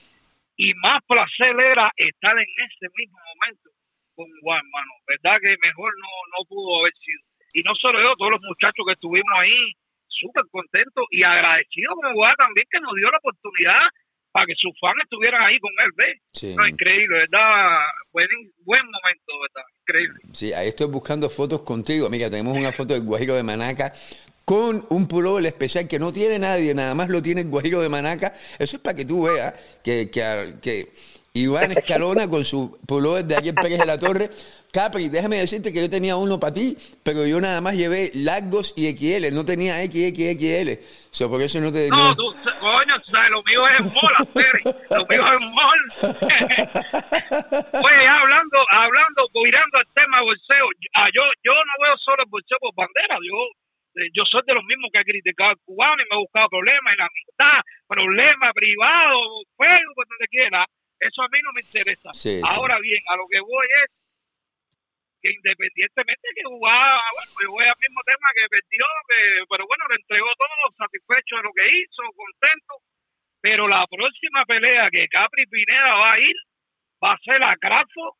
Y más placer era estar en ese mismo momento con Juan, mano. ¿Verdad que mejor no, no pudo haber sido? Y no solo yo, todos los muchachos que estuvimos ahí, súper contentos y agradecidos con Juan también que nos dio la oportunidad para que sus fans estuvieran ahí con él, ¿ves? Sí. No, increíble, ¿verdad? Buen, buen momento, ¿verdad? Increíble. Sí, ahí estoy buscando fotos contigo. Mira, tenemos una foto del Guajiro de Manaca con un pullover especial que no tiene nadie, nada más lo tiene el Guajiro de Manaca. Eso es para que tú veas que, que, que Iván Escalona con su pullover de Ariel Pérez de la Torre. Capri, déjame decirte que yo tenía uno para ti, pero yo nada más llevé largos y XL, no tenía XXXL. Por eso no te... No, tú, coño, ¿sabes? lo mío es mall, Asteri. Lo mío es mall. Oye, hablando, hablando, mirando el tema bolseo, ah, yo, yo no veo solo el bolseo por bandera, yo, eh, yo soy de los mismos que ha criticado al cubano y me ha buscado problemas en la amistad, problemas privados, fuego, por donde quiera. Eso a mí no me interesa. Sí, sí. Ahora bien, a lo que voy es que independientemente que jugaba, bueno, yo voy al mismo tema que perdió, que, pero bueno, le entregó todo, satisfecho de lo que hizo, contento. Pero la próxima pelea que Capri Pineda va a ir va a ser a Crawford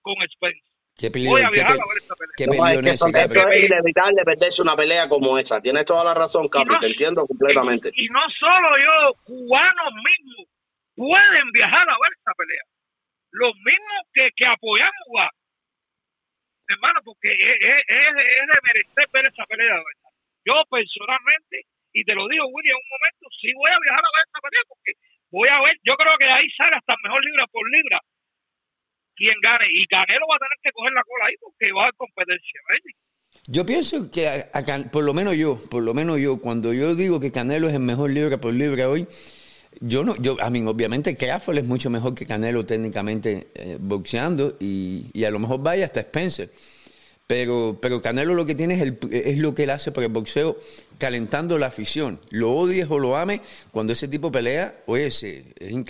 con Spence. ¿Qué Voy a viajar a ver esta pelea. qué No, es que eso, es inevitable perderse una pelea como esa. Tienes toda la razón, Capri, no- te entiendo completamente. Y, y no solo yo, cubanos mismos pueden viajar a ver esta pelea. los mismos que, que apoyamos a hermano, porque es, es, es, de merecer ver esa pelea, ¿verdad? Yo personalmente, y te lo digo, Willy, en un momento sí voy a viajar a ver esa pelea, porque voy a ver, yo creo que ahí sale hasta mejor libra por libra quien gane, y Canelo va a tener que coger la cola ahí porque va a haber competencia, ¿verdad? Yo pienso que, por lo menos yo, por lo menos yo, cuando yo digo que Canelo es el mejor libra por libra hoy, yo no, yo, a mí, obviamente Crawford es mucho mejor que Canelo técnicamente eh, boxeando y, y, a lo mejor vaya hasta Spencer. Pero, pero Canelo lo que tiene es, el, es lo que él hace para el boxeo, calentando la afición. Lo odies o lo ames, cuando ese tipo pelea, oye, es,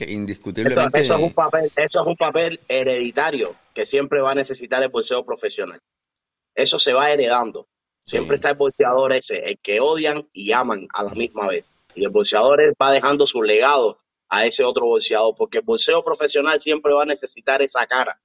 indiscutiblemente. Eso, es un papel, eso es un papel hereditario que siempre va a necesitar el boxeo profesional. Eso se va heredando. Siempre está el boxeador ese, el que odian y aman a la misma vez. Y el boxeador va dejando su legado a ese otro boxeador, porque el boxeo profesional siempre va a necesitar esa cara,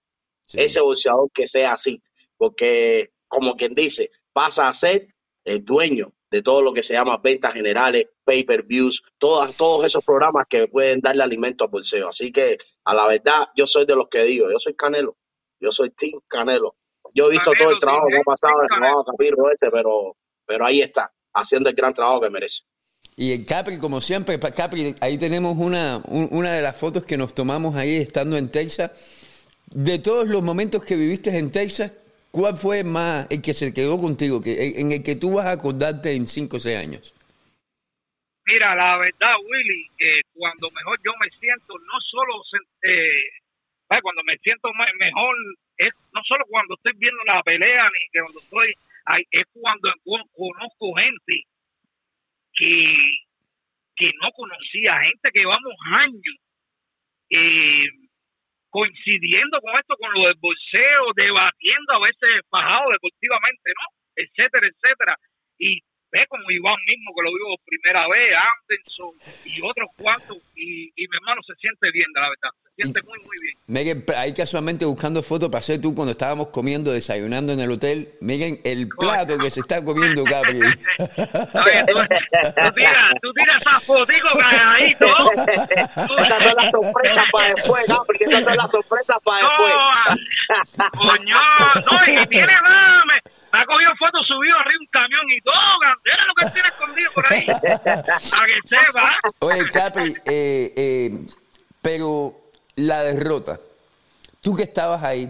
ese boxeador que sea así, porque como quien dice, pasa a ser el dueño de todo lo que se llama ventas generales, pay-per-views, todos esos programas que pueden darle alimento al boxeo. Así que, a la verdad, yo soy de los que digo, yo soy Canelo, yo soy Team Canelo. Yo he visto todo el trabajo que ha pasado en el Capirro ese, pero, pero ahí está, haciendo el gran trabajo que merece. Y el Capri, como siempre, Capri, ahí tenemos una, una de las fotos que nos tomamos ahí estando en Texas. De todos los momentos que viviste en Texas, ¿cuál fue más el que se quedó contigo, que, en el que tú vas a acordarte en 5 o 6 años? Mira, la verdad, Willy, eh, cuando mejor yo me siento, no solo eh, cuando me siento mejor, es no solo cuando estoy viendo la pelea, ni que cuando estoy, es cuando conozco gente que, que no conocía, gente que llevamos años eh, coincidiendo con esto, con lo del bolseo, debatiendo a veces bajado deportivamente, ¿no? Etcétera, etcétera. Y ve como Iván mismo que lo vio por primera vez, Anderson y otros cuantos, y, y mi hermano se siente bien, de la verdad siente muy, muy bien. Miguel, ahí casualmente buscando fotos, pasé tú cuando estábamos comiendo, desayunando en el hotel. Miren, el plato que se está comiendo, Gabriel. Oye, tú, tú, tiras, tú tiras esas fotitos cagadito. Esas son las sorpresas para después, Gabriel. Esas son las sorpresas para después. Coño, no, y tiene más. Me, ha cogido fotos subido arriba un camión y todo. Mira lo que tiene escondido por ahí. Para que sepa. Oye, Capri, eh, eh, pero la derrota. Tú que estabas ahí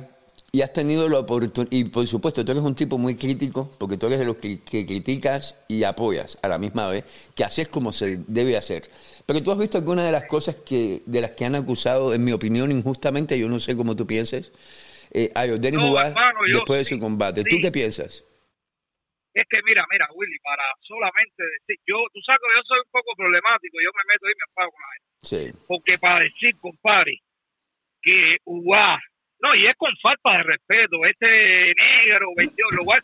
y has tenido la oportunidad, y por supuesto tú eres un tipo muy crítico, porque tú eres de los que, criticas y apoyas a la misma vez, que así es como se debe hacer. Pero tú has visto algunas de las cosas que, de las que han acusado, en mi opinión, injustamente, yo no sé cómo tú pienses, eh, a Denis no, después de su combate. ¿Tú qué piensas? Es que mira, mira, Willy, para solamente decir, yo, tú sabes que yo soy un poco problemático, yo me meto y me apago con la gente. Sí. Porque para decir, compadre, que UA, no, y es con falta de respeto, este negro vendió, lo cual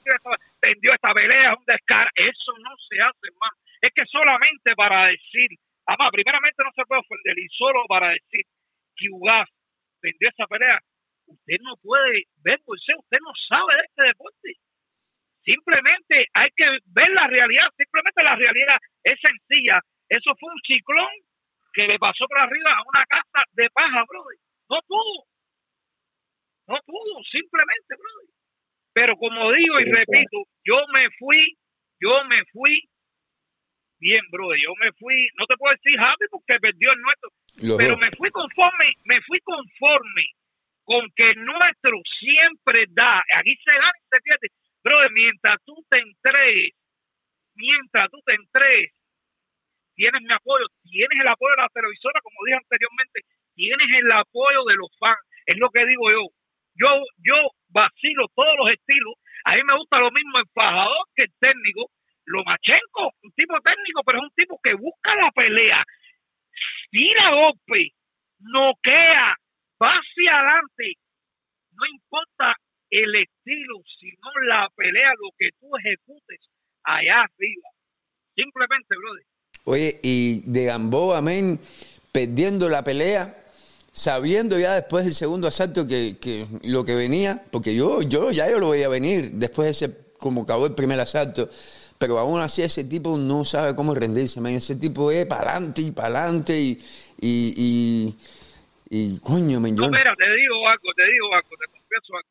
vendió esta pelea, un descar, eso no se hace más. Es que solamente para decir, además, primeramente no se puede ofender, y solo para decir que UA vendió esa pelea, usted no puede ver usted no sabe de este deporte. Simplemente hay que ver la realidad, simplemente la realidad es sencilla. Eso fue un ciclón que le pasó por arriba a una casa de paja, brother. No pudo. No pudo, simplemente, brother. Pero como digo y repito, yo me fui, yo me fui bien, brother. Yo me fui, no te puedo decir happy porque perdió el nuestro, pero me fui conforme, me fui conforme con que nuestro siempre da. Aquí se da se pierde. Brother, mientras tú te entregues, mientras tú te entregues, tienes mi apoyo, tienes el apoyo de la televisora, como dije anteriormente, tienes el apoyo de los fans. Es lo que digo yo. Yo, yo vacilo todos los estilos. A mí me gusta lo mismo el fajador que el técnico. Lomachenko, un tipo técnico, pero es un tipo que busca la pelea, tira golpe, noquea, va hacia adelante. No importa el estilo, sino la pelea, lo que tú ejecutes allá arriba. Simplemente, brother. Oye, y de Gamboa, amén, perdiendo la pelea, sabiendo ya después del segundo asalto que, que, lo que venía, porque yo, yo ya yo lo veía venir después de ese, como acabó el primer asalto, pero aún así ese tipo no sabe cómo rendirse, ese tipo es para adelante y para adelante y, y, Y coño, me No, yo- mira, te digo algo, te digo algo, te confieso algo.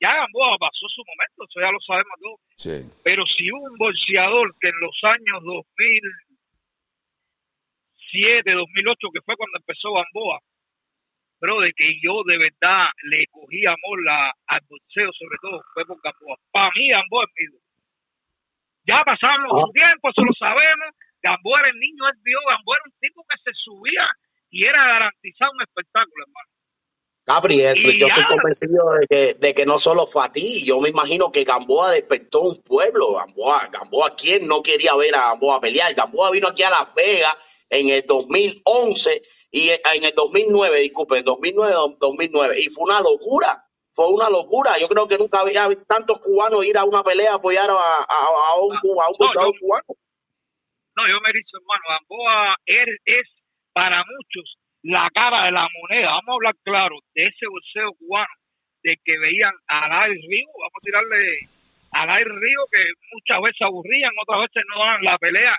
Ya Gamboa pasó su momento, eso ya lo sabemos todos. Sí. Pero si un boxeador que en los años 2007, 2008, que fue cuando empezó Gamboa, pero de que yo de verdad le cogí amor la- al boxeo, sobre todo, fue por Gamboa. Para mí, Gamboa es mi. Ya pasamos Ah. un tiempo, eso lo sabemos. Gamboa era el niño, él vio, Gamboa era un tipo que se subía y era garantizado un espectáculo, hermano. Capri, eh, Y yo estoy convencido de que, de que no solo fue a ti, yo me imagino que Gamboa despertó un pueblo. Gamboa, Gamboa, ¿quién no quería ver a Gamboa pelear? Gamboa vino aquí a Las Vegas en el 2011 y en el 2009, disculpe, en 2009, do- 2009, y fue una locura. Fue una locura. Yo creo que nunca había visto tantos cubanos ir a una pelea a apoyar a, a- a un, cuba- a un No, yo- cubano. No, yo me dicho, hermano, Gamboa es, es para muchos la cara de la moneda. Vamos a hablar claro de ese boxeo cubano, de que veían a Lai Río, vamos a tirarle a Lai Río, que muchas veces aburrían, otras veces no daban la pelea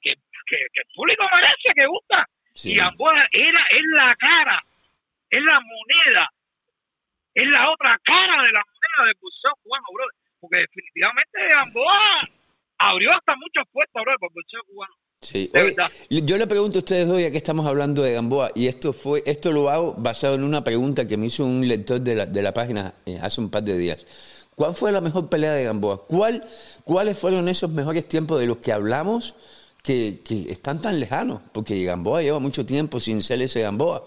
que, que, que el público merece, que gusta. Sí. Y Gamboa era, es la cara, es la moneda, es la otra cara de la moneda del boxeo cubano, bro. Porque definitivamente Gamboa abrió hasta muchas puertas, bro, para el boxeo cubano. Sí. De Oye, yo le pregunto a ustedes hoy, ya que estamos hablando de Gamboa, y esto fue, esto lo hago basado en una pregunta que me hizo un lector de la, de la página eh, hace un par de días. ¿Cuál fue la mejor pelea de Gamboa? ¿Cuál, ¿Cuáles fueron esos mejores tiempos de los que hablamos que, que están tan lejanos? Porque Gamboa lleva mucho tiempo sin ser ese Gamboa.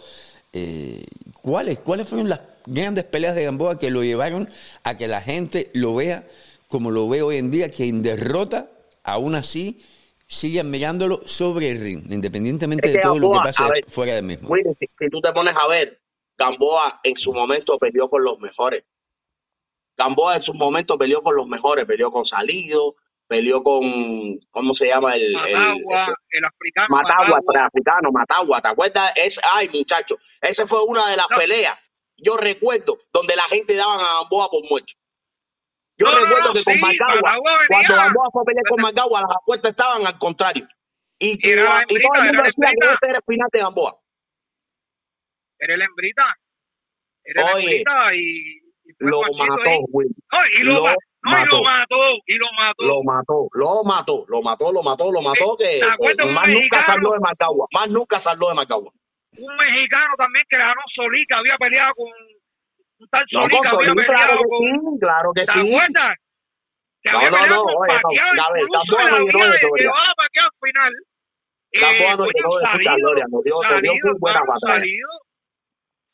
Eh, ¿cuáles, ¿Cuáles fueron las grandes peleas de Gamboa que lo llevaron a que la gente lo vea como lo ve hoy en día, que en derrota, aún así, siguen mirándolo sobre el ring, independientemente Es de todo lo que pase ver, fuera del mismo? Si, si tú te pones a ver, Gamboa en su momento peleó con los mejores. Gamboa en su momento peleó con los mejores, peleó con Salido, peleó con, ¿cómo se llama? El, el- Matagua, el africano Matagua, Matagua. el africano, Matagua, ¿te acuerdas? Es, ay, muchacho, esa fue una de las No. peleas, yo recuerdo, donde la gente daban a Gamboa por muerto. Yo No, recuerdo no, que con sí, Matagua, cuando Gamboa fue a pelear con Matagua, las apuestas estaban al contrario. Y, Y la y todo el mundo decía que ese era el final de Gamboa. Era el hembrita. Era el hembrita y, Lo machito mató. No, y lo, Lo no, y lo mató, y lo mató. Lo mató, lo mató, lo mató, lo mató, lo mató, que ¿te acuerdas que de un más nunca salió de Macagua, más nunca salió de Macagua. Un mexicano también que le ganó Solí, que había peleado con un tal No, Solí, con que Solís, había claro que con... sí, claro que ¿Te sí. acuerdas? Que No, había no, peleado no, con oye, no, Pacquiao, Gabriel, la no llenó de había gloria. llevado a Pacquiao al final. Gamboa no coño, llenó de Salido, gloria, nos dio, nos dio Salido, muy buena hermano, batalla. Salido,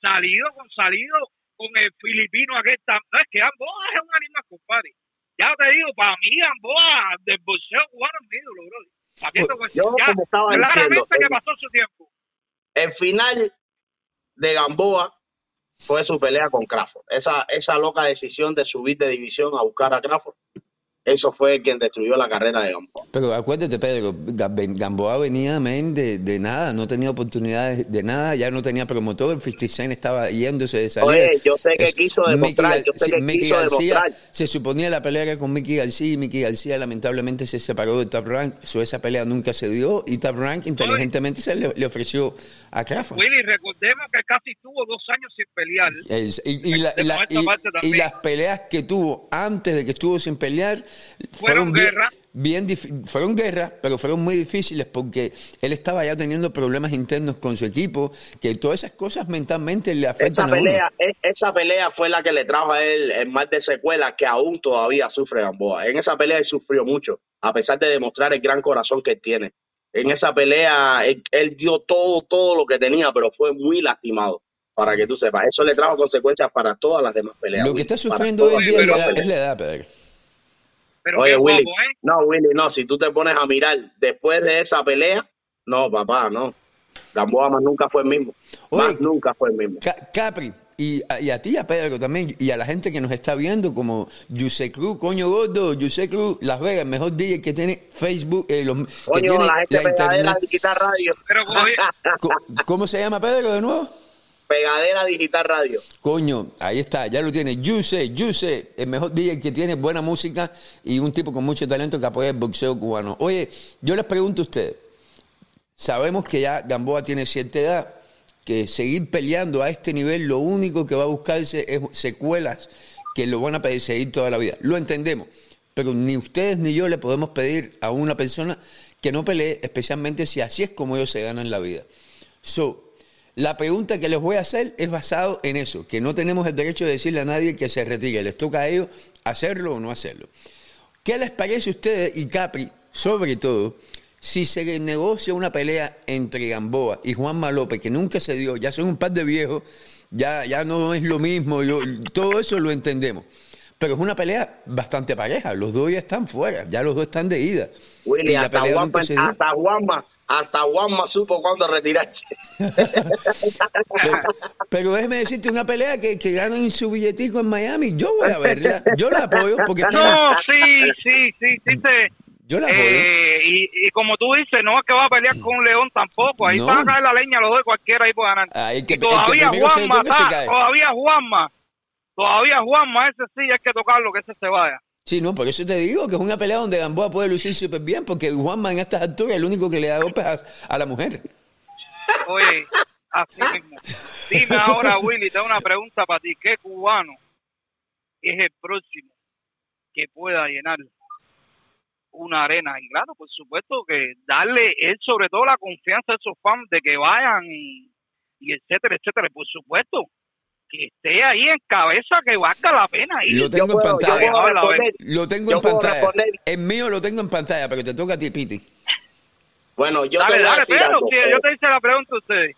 salido con salido con el filipino aquel no es que Gamboa es un animal compadre. Ya te digo para mí Gamboa del boxeo cubano es mi ídolo bro Haciendo Pues, Yo, ya, como estaba diciendo, claramente que pasó su tiempo. El final de Gamboa fue su pelea con Crawford. Esa, esa loca decisión de subir de división a buscar a Crawford, eso fue quien destruyó la carrera de Gamboa. Pero acuérdate, Pedro, Gam- Gamboa venía men, de, de nada, no tenía oportunidades de nada, ya no tenía promotor, el 50 Cent estaba yéndose de salida. Oye, yo sé que Es- quiso Mickey demostrar, Gar- yo sé que Mickey quiso García, demostrar. Se suponía la pelea era con Mickey García y Mickey García lamentablemente se separó de Top Rank, so esa pelea nunca se dio y Top Rank inteligentemente se le, le ofreció a Crawford. Willy recordemos que casi tuvo dos años sin pelear El- y, la- la- las peleas que tuvo antes de que estuvo sin pelear Fueron bien, guerra. bien dif- fueron guerras, pero fueron muy difíciles porque él estaba ya teniendo problemas internos con su equipo, que todas esas cosas mentalmente le afectan Esa a uno. pelea, e- esa pelea fue la que le trajo a él el mal de secuelas que aún todavía sufre Gamboa. En esa pelea él sufrió mucho, a pesar de demostrar el gran corazón que él tiene. En esa pelea él, él dio todo, todo lo que tenía, pero fue muy lastimado, para que tú sepas. Eso le trajo consecuencias para todas las demás peleas. Lo que está sufriendo hoy en día es la, demás edad- peleas. es la edad, Pedro. Pero Oye, qué Willy, guapo ¿eh? no, Willy, no, si tú te pones a mirar después de esa pelea, no, papá, no. Gamboa más nunca fue el mismo. Oye, más nunca fue el mismo. Ca- Capri, y a, y a ti, a Pedro también, y a la gente que nos está viendo, como Yuse Cruz, coño gordo, Yuse Cruz, Las Vegas, el mejor DJ que tiene Facebook, eh, los- que Coño, tiene la gente pegadera internet. digital radio. pero ¿Cómo se llama Pedro de nuevo? Pegadera digital radio. Coño, ahí está, ya lo tiene. Yuse, Yuse, el mejor DJ que tiene buena música y un tipo con mucho talento que apoya el boxeo cubano. Oye, yo les pregunto a ustedes, sabemos que ya Gamboa tiene cierta edad que seguir peleando a este nivel lo único que va a buscarse es secuelas que lo van a perseguir toda la vida. Lo entendemos, pero ni ustedes ni yo le podemos pedir a una persona que no pelee, especialmente si así es como ellos se ganan la vida. So, la pregunta que les voy a hacer es basado en eso, que no tenemos el derecho de decirle a nadie que se retire, les toca a ellos hacerlo o no hacerlo. ¿Qué les parece a ustedes y Capri, sobre todo, si se negocia una pelea entre Gamboa y Juanma López, que nunca se dio, ya son un par de viejos, ya, ya no es lo mismo, yo- todo eso lo entendemos. Pero es una pelea bastante pareja, los dos ya están fuera, ya los dos están de ida. Willy, Y la hasta pelea Juanma, hasta Juanma, hasta Juanma supo cuándo retirarse. Pero, pero déjeme decirte una pelea que, que ganan su billetico en Miami. Yo voy a verla. Yo la apoyo porque está. No, sí, sí, sí, sí. te- Yo la apoyo. eh, y, y como tú dices, no es que va a pelear con un león tampoco. Ahí No. van a caer la leña los dos, cualquiera ahí puede ganar. Ah, que- y todavía Juanma, todavía Juanma, todavía Juanma, ese sí hay que tocarlo, que ese se vaya. Sí, no, por eso te digo que es una pelea donde Gamboa puede lucir súper bien porque Juanma en estas alturas es el único que le da golpes a, a la mujer. Oye, así mismo. Dime ahora, Willy, tengo una pregunta para ti. ¿Qué cubano es el próximo que pueda llenar una arena? Y claro, por supuesto que darle él sobre todo la confianza a esos fans de que vayan y, y etcétera, etcétera. Por supuesto, que esté ahí en cabeza, que valga la pena ir. Lo tengo en puedo- yo pantalla. Lo tengo Yo en puedo pantalla. El mío lo tengo en pantalla, pero te toca a ti, Piti. Bueno, yo te dale, voy a decir pero algo. si yo te hice la pregunta a ustedes.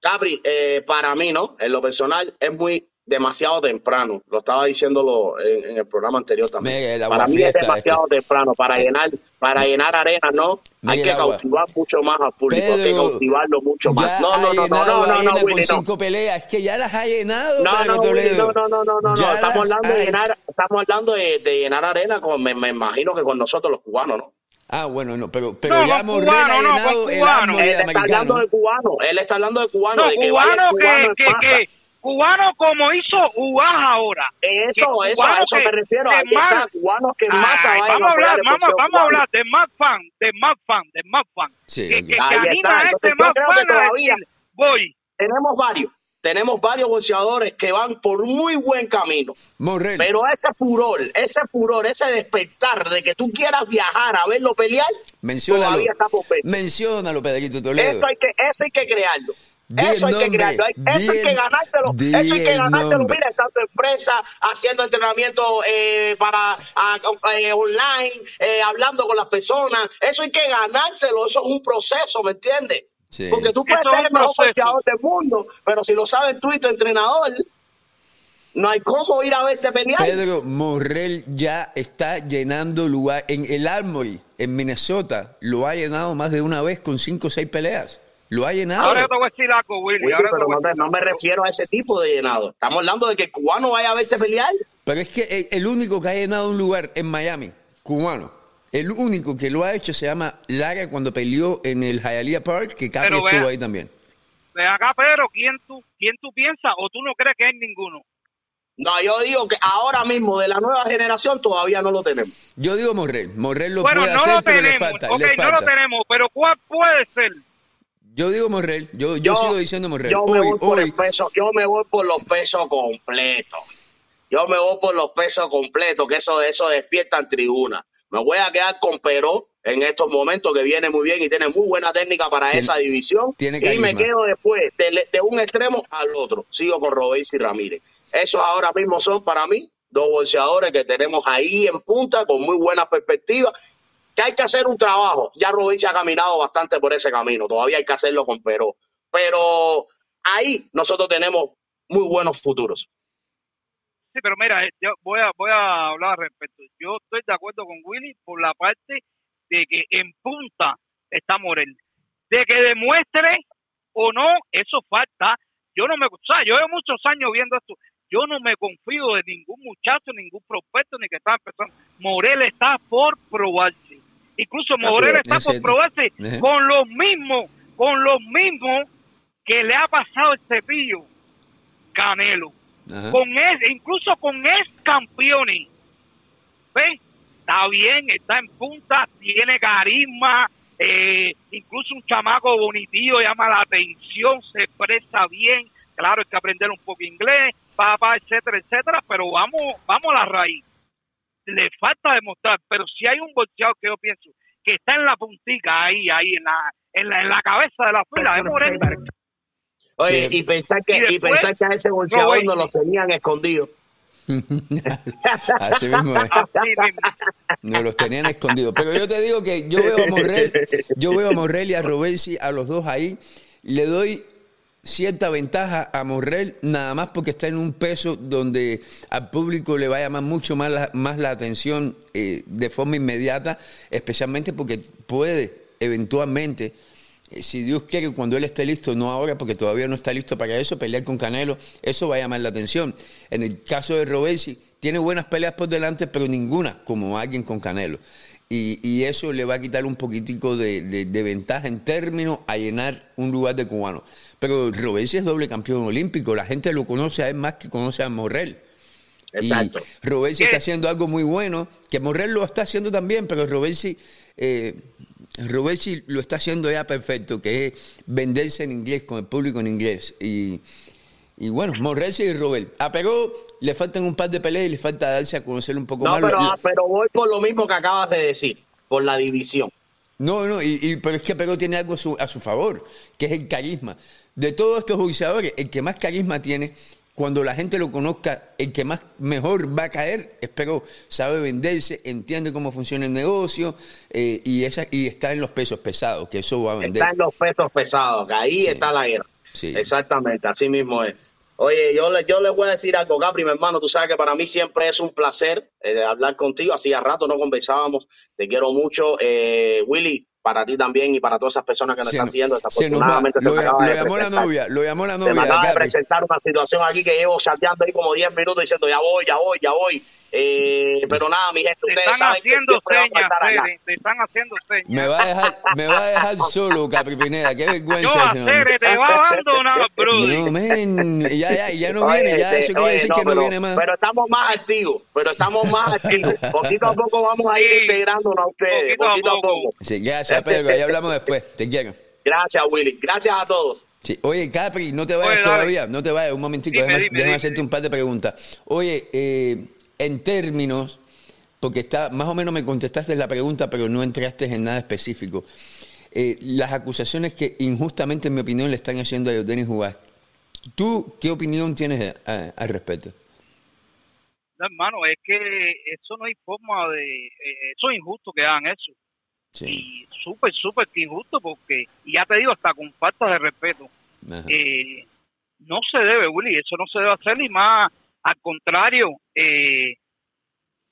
Capri, eh, para mí, ¿no? En lo personal, es muy demasiado temprano. Lo estaba diciéndolo en, en el programa anterior también. Para mí es aguafiesta demasiado temprano para llenar, para llenar arena, ¿no? Hay que agua. cautivar mucho más al público, hay que cautivarlo mucho más. No, no, no, no, no, no, no, Willy, no. cinco peleas. Es que ya las ha llenado, No, Pedro no, Willy, no, no, no, no, no, no. Estamos hablando de ha- llenar, estamos hablando de, de llenar arena con, me, me imagino que con nosotros los cubanos, ¿no? Ah, bueno, no, pero, pero No, ya Morrell cubano, ha no, el cubano. Él está hablando de cubano, él está hablando de cubano, No, de que vaya cubano el que, que, que, cubano como hizo Ubaj ahora. Eso, que eso, a eso que- me refiero. que está, más- cubanos que masa Ay, vamos a hablar, vamos, vamos a hablar de más fan, de más fan, de más fan. Sí, que, que, que Ahí anima está. a Entonces, este yo más creo que fan a todavía- decir, voy. Tenemos varios, tenemos varios boxeadores que van por muy buen camino. Morrell. Pero ese furor, ese furor, ese despertar de que tú quieras viajar a verlo pelear, Menciónalo. todavía está por. Menciónalo, Pedrito Toledo. Eso hay que, eso hay que crearlo. Eso hay que crearlo. Hay- Eso hay que el- ganárselo. Eso hay que el ganárselo. Mira, estando en empresa, haciendo entrenamiento eh, para eh, online, eh, hablando con las personas. Eso hay que ganárselo. Eso es un proceso, ¿me entiendes? Sí. Porque tú puedes ser el mejor boxeador del mundo, pero si lo sabes tú y tu entrenador, no hay cómo ir a verte pelear. Pedro Morrell ya está llenando lugar en el Armory, en Minnesota. Lo ha llenado más de una vez con cinco o seis peleas. Lo ha llenado. Ahora yo te voy a decir algo, Willy. Willy, ahora te pero no, no me refiero a ese tipo de llenado. Estamos hablando de que el cubano vaya a verte pelear. Pero es que el, el único que ha llenado un lugar en Miami, cubano, el único que lo ha hecho se llama Lara cuando peleó en el Hialeah Park, que Capri Pero estuvo vea. ahí también. Ven acá, Pedro, ¿quién tú, ¿quién tú piensas o tú no crees que hay ninguno? No, yo digo que ahora mismo de la nueva generación todavía no lo tenemos. Yo digo Morrell. Morrell lo bueno, puede no hacer, lo pero le falta. ok, le no lo falta. tenemos, pero ¿cuál puede ser? Yo digo Morrell. Yo, yo, sigo diciendo Morrell. Yo me Hoy, voy por hoy, el peso, yo me voy por los pesos completos. Yo me voy por los pesos completos, que eso, eso despierta en tribuna. Me voy a quedar con Peró en estos momentos que viene muy bien y tiene muy buena técnica para Tiene- esa división. tiene y me quedo después de, de un extremo al otro. Sigo con Robéis y Ramírez. Esos ahora mismo son para mí dos boxeadores que tenemos ahí en punta con muy buenas perspectivas. Que hay que hacer un trabajo. Ya Robéis se ha caminado bastante por ese camino. Todavía hay que hacerlo con Peró. Pero ahí nosotros tenemos muy buenos futuros. Sí, pero mira, eh, yo voy a, voy a hablar al respecto. Yo estoy de acuerdo con Willy por la parte de que en punta está Morel. De que demuestre o no, eso falta. Yo no me, o sea, yo llevo muchos años viendo esto. Yo no me confío de ningún muchacho, ningún prospecto, ni que está empezando. Morel está por probarse. Incluso es, está es por probarse Ajá. con los mismos, con los mismos que le ha pasado el cepillo Canelo con ex, incluso con ex campeones. ¿Ves? Está bien, está en punta, tiene carisma, eh, incluso un chamaco bonitillo llama la atención, se expresa bien, claro, hay que aprender un poco inglés, papá, etcétera, etcétera, pero vamos, vamos a la raíz. Le falta demostrar, pero si hay un boxeador que yo pienso que está en la puntica ahí, ahí, en la, en la, en la cabeza de la fila, es Moreno. Oye, y pensar que, y, pensar que a ese bolseador no lo tenían escondido. Así mismo es. No los tenían escondidos. Pero yo te digo que yo veo a Morrell, yo veo a Morrell y a Robesi, a los dos ahí, le doy cierta ventaja a Morrell, nada más porque está en un peso donde al público le va a llamar mucho más la, más la atención eh, de forma inmediata, especialmente porque puede eventualmente eh, si Dios quiere, cuando él esté listo, no ahora, porque todavía no está listo para eso, pelear con Canelo, eso va a llamar la atención. En el caso de Robesi, tiene buenas peleas por delante, pero ninguna como alguien con Canelo. Y, eso le va a quitar un poquitico de, ventaja en términos a llenar un lugar de cubano. Pero Robesi es doble campeón olímpico, la gente lo conoce a él más que conoce a Morrell. Exacto. Y Robesi está haciendo algo muy bueno, que Morrell lo está haciendo también, pero Robesi eh, Robesi lo está haciendo ya perfecto, que es venderse en inglés con el público en inglés. Y, y bueno, Morresi y Robert. A Perú le faltan un par de peleas y le falta darse a conocer un poco más. Pero, ah, pero voy por lo mismo que acabas de decir, por la división. No, no, y, pero es que Perú tiene algo a su, a su favor, que es el carisma. De todos estos boxeadores, el que más carisma tiene cuando la gente lo conozca, el que más mejor va a caer, espero, sabe venderse, entiende cómo funciona el negocio eh, y, esa, y está en los pesos pesados, que eso va a vender. Está en los pesos pesados, que ahí está la guerra. Exactamente, así mismo es. Oye, yo, le, yo les voy a decir algo, Capri, mi hermano, tú sabes que para mí siempre es un placer eh, hablar contigo, hacía rato no conversábamos, te quiero mucho. Eh, Willy, para ti también y para todas esas personas que nos están siguiendo. Desafortunadamente, lo, llamó la novia, lo llamó la novia. Me acaba de presentar una situación aquí que llevo chateando ahí como 10 minutos diciendo ya voy, ya voy, ya voy. Eh, pero nada, mi gente, ustedes están saben haciendo señas, Freddy, te están haciendo señas. Me va a dejar, me va a dejar solo, Capri Pineda, qué vergüenza. No, hacer, te va a abandonar, brother. No, men, ya, ya, ya no viene, ya eso quiere decir que no, viene más. Pero estamos más activos, pero estamos más activos. Poquito a poco vamos a ir integrándonos a ustedes, poquito, a poco. Sí, gracias, Pedro, ya hablamos después, te quiero. Gracias, Willy, gracias a todos. Sí. Oye, Capri, no te vayas todavía, no te vayas, un momentito, déjame, déjame hacerte un par de preguntas. Oye, eh, en términos, porque está, más o menos me contestaste la pregunta, pero no entraste en nada específico. Eh, las acusaciones que injustamente, en mi opinión, le están haciendo a Denis Jugás. ¿Tú qué opinión tienes al respecto? No, hermano, es que eso no hay forma de... Eh, eso es injusto que hagan eso. Y súper, súper injusto porque, y ya te digo, hasta con falta de respeto. Eh, no se debe, Willy, eso no se debe hacer ni más al contrario, eh,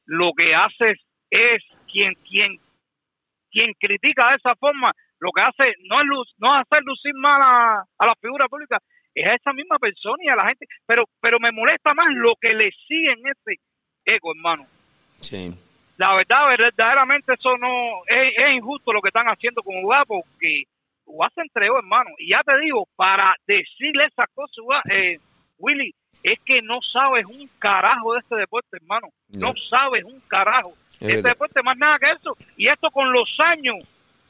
lo que hace es quien, quien, quien critica de esa forma, lo que hace no es, luz, no es hacer lucir mal a, la figura pública, es a esa misma persona y a la gente. Pero, pero me molesta más lo que le sigue en ese ego, hermano. Sí. La verdad, verdaderamente eso no es, injusto lo que están haciendo con UGA porque UGA se entregó, hermano. Y ya te digo, para decirle esas cosas, eh, Willy, es que no sabes un carajo de este deporte, hermano. No, sabes un carajo. este deporte más nada que eso. Y esto con los años,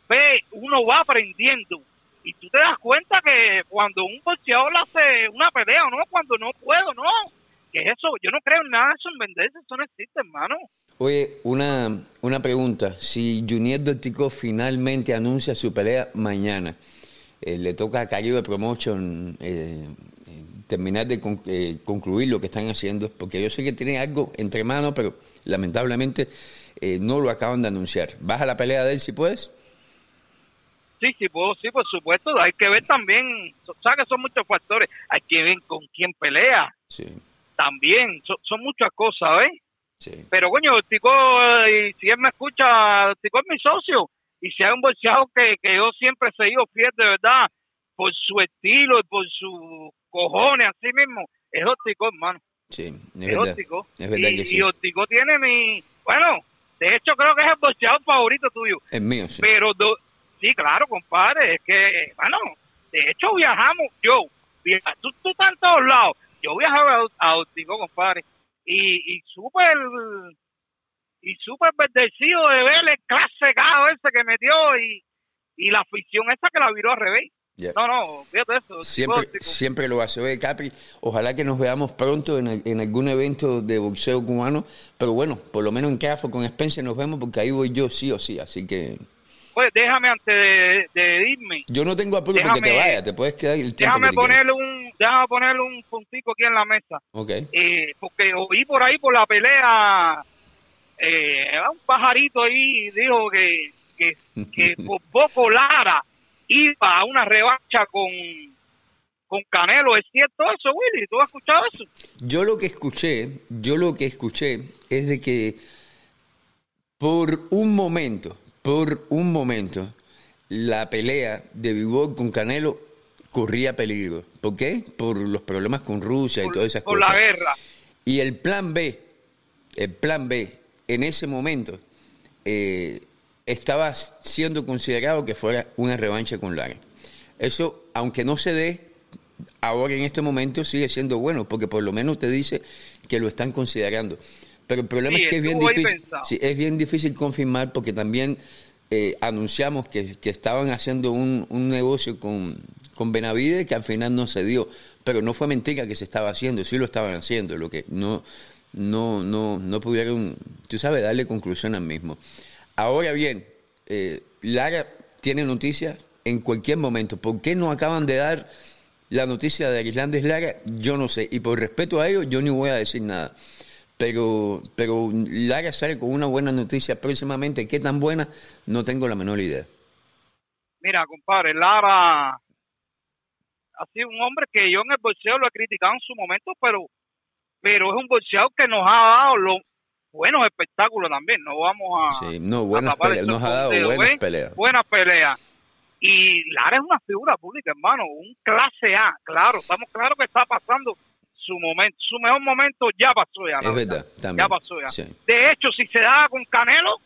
ve, uno va aprendiendo. Y tú te das cuenta que cuando un boxeador hace una pelea, no, cuando no puedo, no. Que eso, yo no creo en nada de eso en venderse, eso no existe, hermano. Oye, una, una pregunta. Si Junior Dortico finalmente anuncia su pelea mañana, eh, le toca a Caribe Promotion eh, terminar de eh, concluir lo que están haciendo, porque yo sé que tienen algo entre manos, pero lamentablemente eh, no lo acaban de anunciar. ¿Vas a la pelea de él si puedes? Sí, sí, puedo, sí, por supuesto. Hay que ver también, sabes que son muchos factores. Hay que ver con quién pelea. Sí. También, son, muchas cosas, ¿ves? Sí. Pero, coño, Tico, y si él me escucha, Tico es mi socio. Y si hay un bolseado que, que yo siempre he seguido fiel de verdad, por su estilo y por su cojones, así mismo, es óptico, hermano. Sí, es, óptico. Es verdad y, que sí. y óptico tiene mi. Bueno, de hecho, creo que es el boxeador favorito tuyo. Es mío, sí. Pero, sí, claro, compadre, es que, bueno, de hecho, viajamos, yo, tú, tú estás en todos lados. Yo viajaba a, óptico, compadre, y, y súper y súper bendecido de ver el clase ese que metió y y la afición esa que la viró al revés. No, no, fíjate eso. Siempre, siempre lo hace. Oye, Capri, ojalá que nos veamos pronto en, el- en algún evento de boxeo cubano, pero bueno, por lo menos en CAFO con Spencer nos vemos porque ahí voy yo sí o sí, así que Oye, déjame antes de, de irme, yo no tengo apuro porque te vaya, te puedes quedar el tiempo déjame que ponerle un, déjame ponerle un puntico aquí en la mesa. Ok. eh, porque oí por ahí por la pelea eh, un pajarito ahí dijo que, que, que por poco Lara iba a una revancha con con Canelo, ¿es cierto eso, Willy? ¿Tú has escuchado eso? Yo lo que escuché, yo lo que escuché es de que por un momento, por un momento, la pelea de Bivol con Canelo corría peligro. ¿Por qué? Por los problemas con Rusia y Por, todas esas por cosas. la guerra. Y el plan B, el plan B, en ese momento, eh, estaba siendo considerado que fuera una revancha con Lara. Eso, aunque no se dé, ahora en este momento sigue siendo bueno, porque por lo menos te dice que lo están considerando. Pero el problema Sí, es que es bien difícil, sí, es bien difícil confirmar porque también eh, anunciamos que, que estaban haciendo un, un negocio con, con Benavides que al final no se dio. Pero no fue mentira que se estaba haciendo, sí lo estaban haciendo, lo que no, no, no, no pudieron, tú sabes, darle conclusión al mismo. Ahora bien, eh, Lara tiene noticias en cualquier momento. ¿Por qué no acaban de dar la noticia de Arislandes Lara? Yo no sé. Y por respeto a ellos, yo ni voy a decir nada. Pero, pero Lara sale con una buena noticia próximamente. ¿Qué tan buena? No tengo la menor idea. Mira, compadre, Lara ha sido un hombre que yo en el boxeo lo he criticado en su momento, pero pero es un boxeador que nos ha dado los buenos espectáculos también. No vamos a, Sí, no, buenas peleas. el Nos ha dado buenas peleas. Buenas peleas. Y Lara es una figura pública, hermano, un clase A, claro, estamos claros que está pasando su momento, su mejor momento ya pasó ya. Es verdad, también. Ya pasó ya. Sí. De hecho, si se da con Canelo,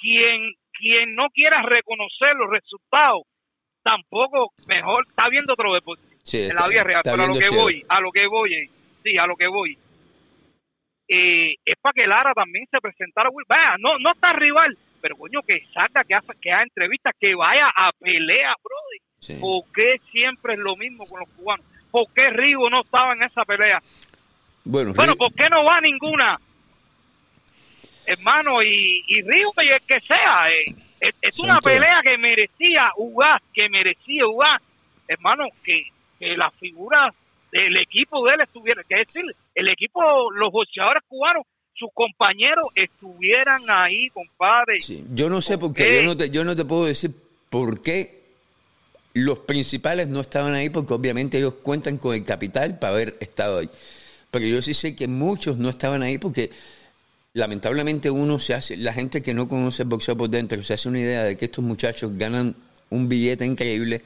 quien quien no quiera reconocer los resultados, tampoco mejor está viendo otro deporte Sí, en la vida real. Pero a lo que cielo. voy, a lo que voy, sí, a lo que voy. Eh, es para que Lara también se presentara. Vaya, no, no está rival, pero coño, que salga, que haga, que haga entrevistas, que vaya a pelea, brother. Sí. ¿Por qué siempre es lo mismo con los cubanos? ¿Por qué Rigo no estaba en esa pelea? Bueno, Bueno, ¿por qué no va ninguna? Hermano, y, y Río y el que sea, eh, es, una pelea que merecía jugar, que merecía jugar. Hermano, que, que las figuras del equipo de él estuvieran, que es decir, el equipo, los boxeadores cubanos, sus compañeros estuvieran ahí, compadre. Sí, yo no sé por ¿Por qué, qué? yo no, te, yo no te puedo decir por qué los principales no estaban ahí, porque obviamente ellos cuentan con el capital para haber estado ahí. Pero yo sí sé que muchos no estaban ahí porque lamentablemente uno se hace, la gente que no conoce el boxeo por dentro, se hace una idea de que estos muchachos ganan un billete increíble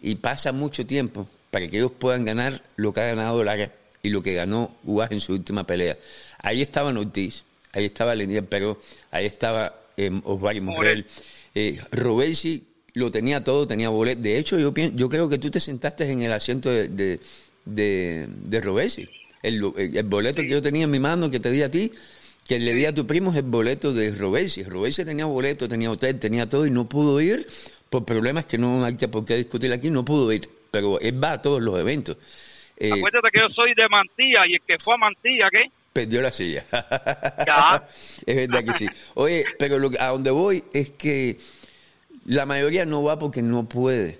y pasa mucho tiempo para que ellos puedan ganar lo que ha ganado Lara y lo que ganó Ugas en su última pelea. Ahí estaban Ortiz, ahí estaba Lenier Peró, ahí estaba eh, Osvaldo Morel. Eh, Robesi lo tenía todo, tenía boleto. De hecho, yo, pien- yo creo que tú te sentaste en el asiento de, de, de, de Robesi. El, el- el boleto que yo tenía en mi mano, que te di a ti, que le di a tu primo, es el boleto de Robesi. Robesi tenía boleto, tenía hotel, tenía todo y no pudo ir por problemas que no hay que por qué discutir aquí, no pudo ir. Pero él va a todos los eventos. Eh, Acuérdate que yo soy de Mantilla y el que fue a Mantilla, ¿qué? perdió la silla. Ya. es verdad que sí. Oye, pero lo a donde voy es que la mayoría no va porque no puede,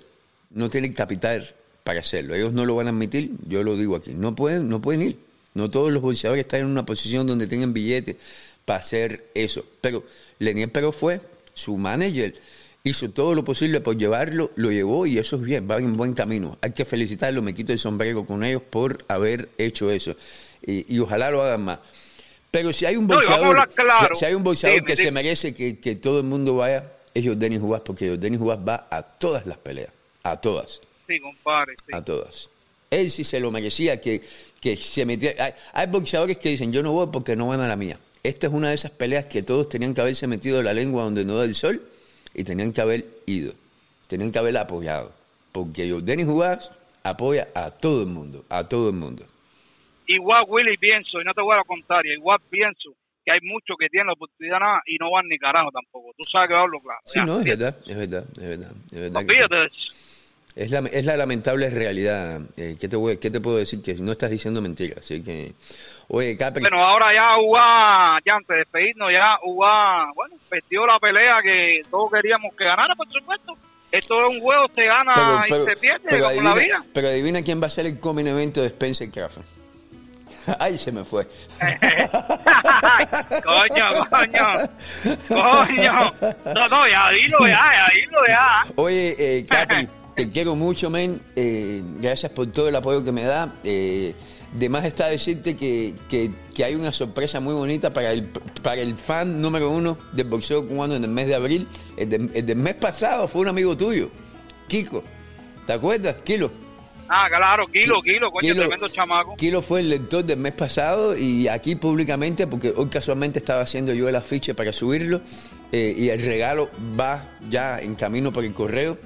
no tiene capital para hacerlo. Ellos no lo van a admitir, yo lo digo aquí. No pueden, no pueden ir. No todos los boxeadores están en una posición donde tengan billetes para hacer eso. Pero Lenier Pero fue su manager. Hizo todo lo posible por llevarlo, lo llevó y eso es bien, va en buen camino. Hay que felicitarlo, me quito el sombrero con ellos por haber hecho eso. Y, y ojalá lo hagan más. Pero si hay un boxeador, claro. si, si hay un boxeador que se merece que, que todo el mundo vaya, es Jordanis Jugás, porque Jordanis Jugás va a todas las peleas, a todas, Sí, compadre. sí. a todas. Él sí se lo merecía, que, que se metiera. Hay, hay boxeadores que dicen, yo no voy porque no van a la mía. Esta es una de esas peleas que todos tenían que haberse metido la lengua donde no da el sol y tenían que haber ido, tenían que haber apoyado. Porque Jordanis Jugás apoya a todo el mundo, a todo el mundo. igual Willy pienso, y no te voy a la contraria, igual pienso que hay muchos que tienen la oportunidad nada y no van ni carajo tampoco. Tú sabes que hablo claro. Sí, Ya, no, es verdad, es verdad, es verdad. Es, verdad que- Olvídate de eso. Es, la, es la lamentable realidad. Eh, ¿qué, te voy- ¿Qué te puedo decir? Que no estás diciendo mentiras. Así que, oye, Capri, Bueno, ahora ya UA, ya antes de despedirnos, ya UA, bueno, perdió la pelea que todos queríamos que ganara, por supuesto. Esto es un juego, se gana y se pierde, pero como la vida. pero adivina quién va a ser el evento de Spencer Crawford. Ay, se me fue. coño, coño, coño. No, no, ya dilo ya, ya dilo ya. Oye, eh, Capri, te quiero mucho, men. Eh, gracias por todo el apoyo que me da. Eh, de más está decirte que, que- que hay una sorpresa muy bonita para el, para el fan número uno del boxeo cubano en el mes de abril. El, de- el del mes pasado fue un amigo tuyo, Kiko. ¿Te acuerdas? Kilo. Ah, claro, kilo, kilo, coño, Kilo- tremendo chamaco. Kilo fue el lector del mes pasado y aquí públicamente, porque hoy casualmente estaba haciendo yo el afiche para subirlo eh, y el regalo va ya en camino por el correo.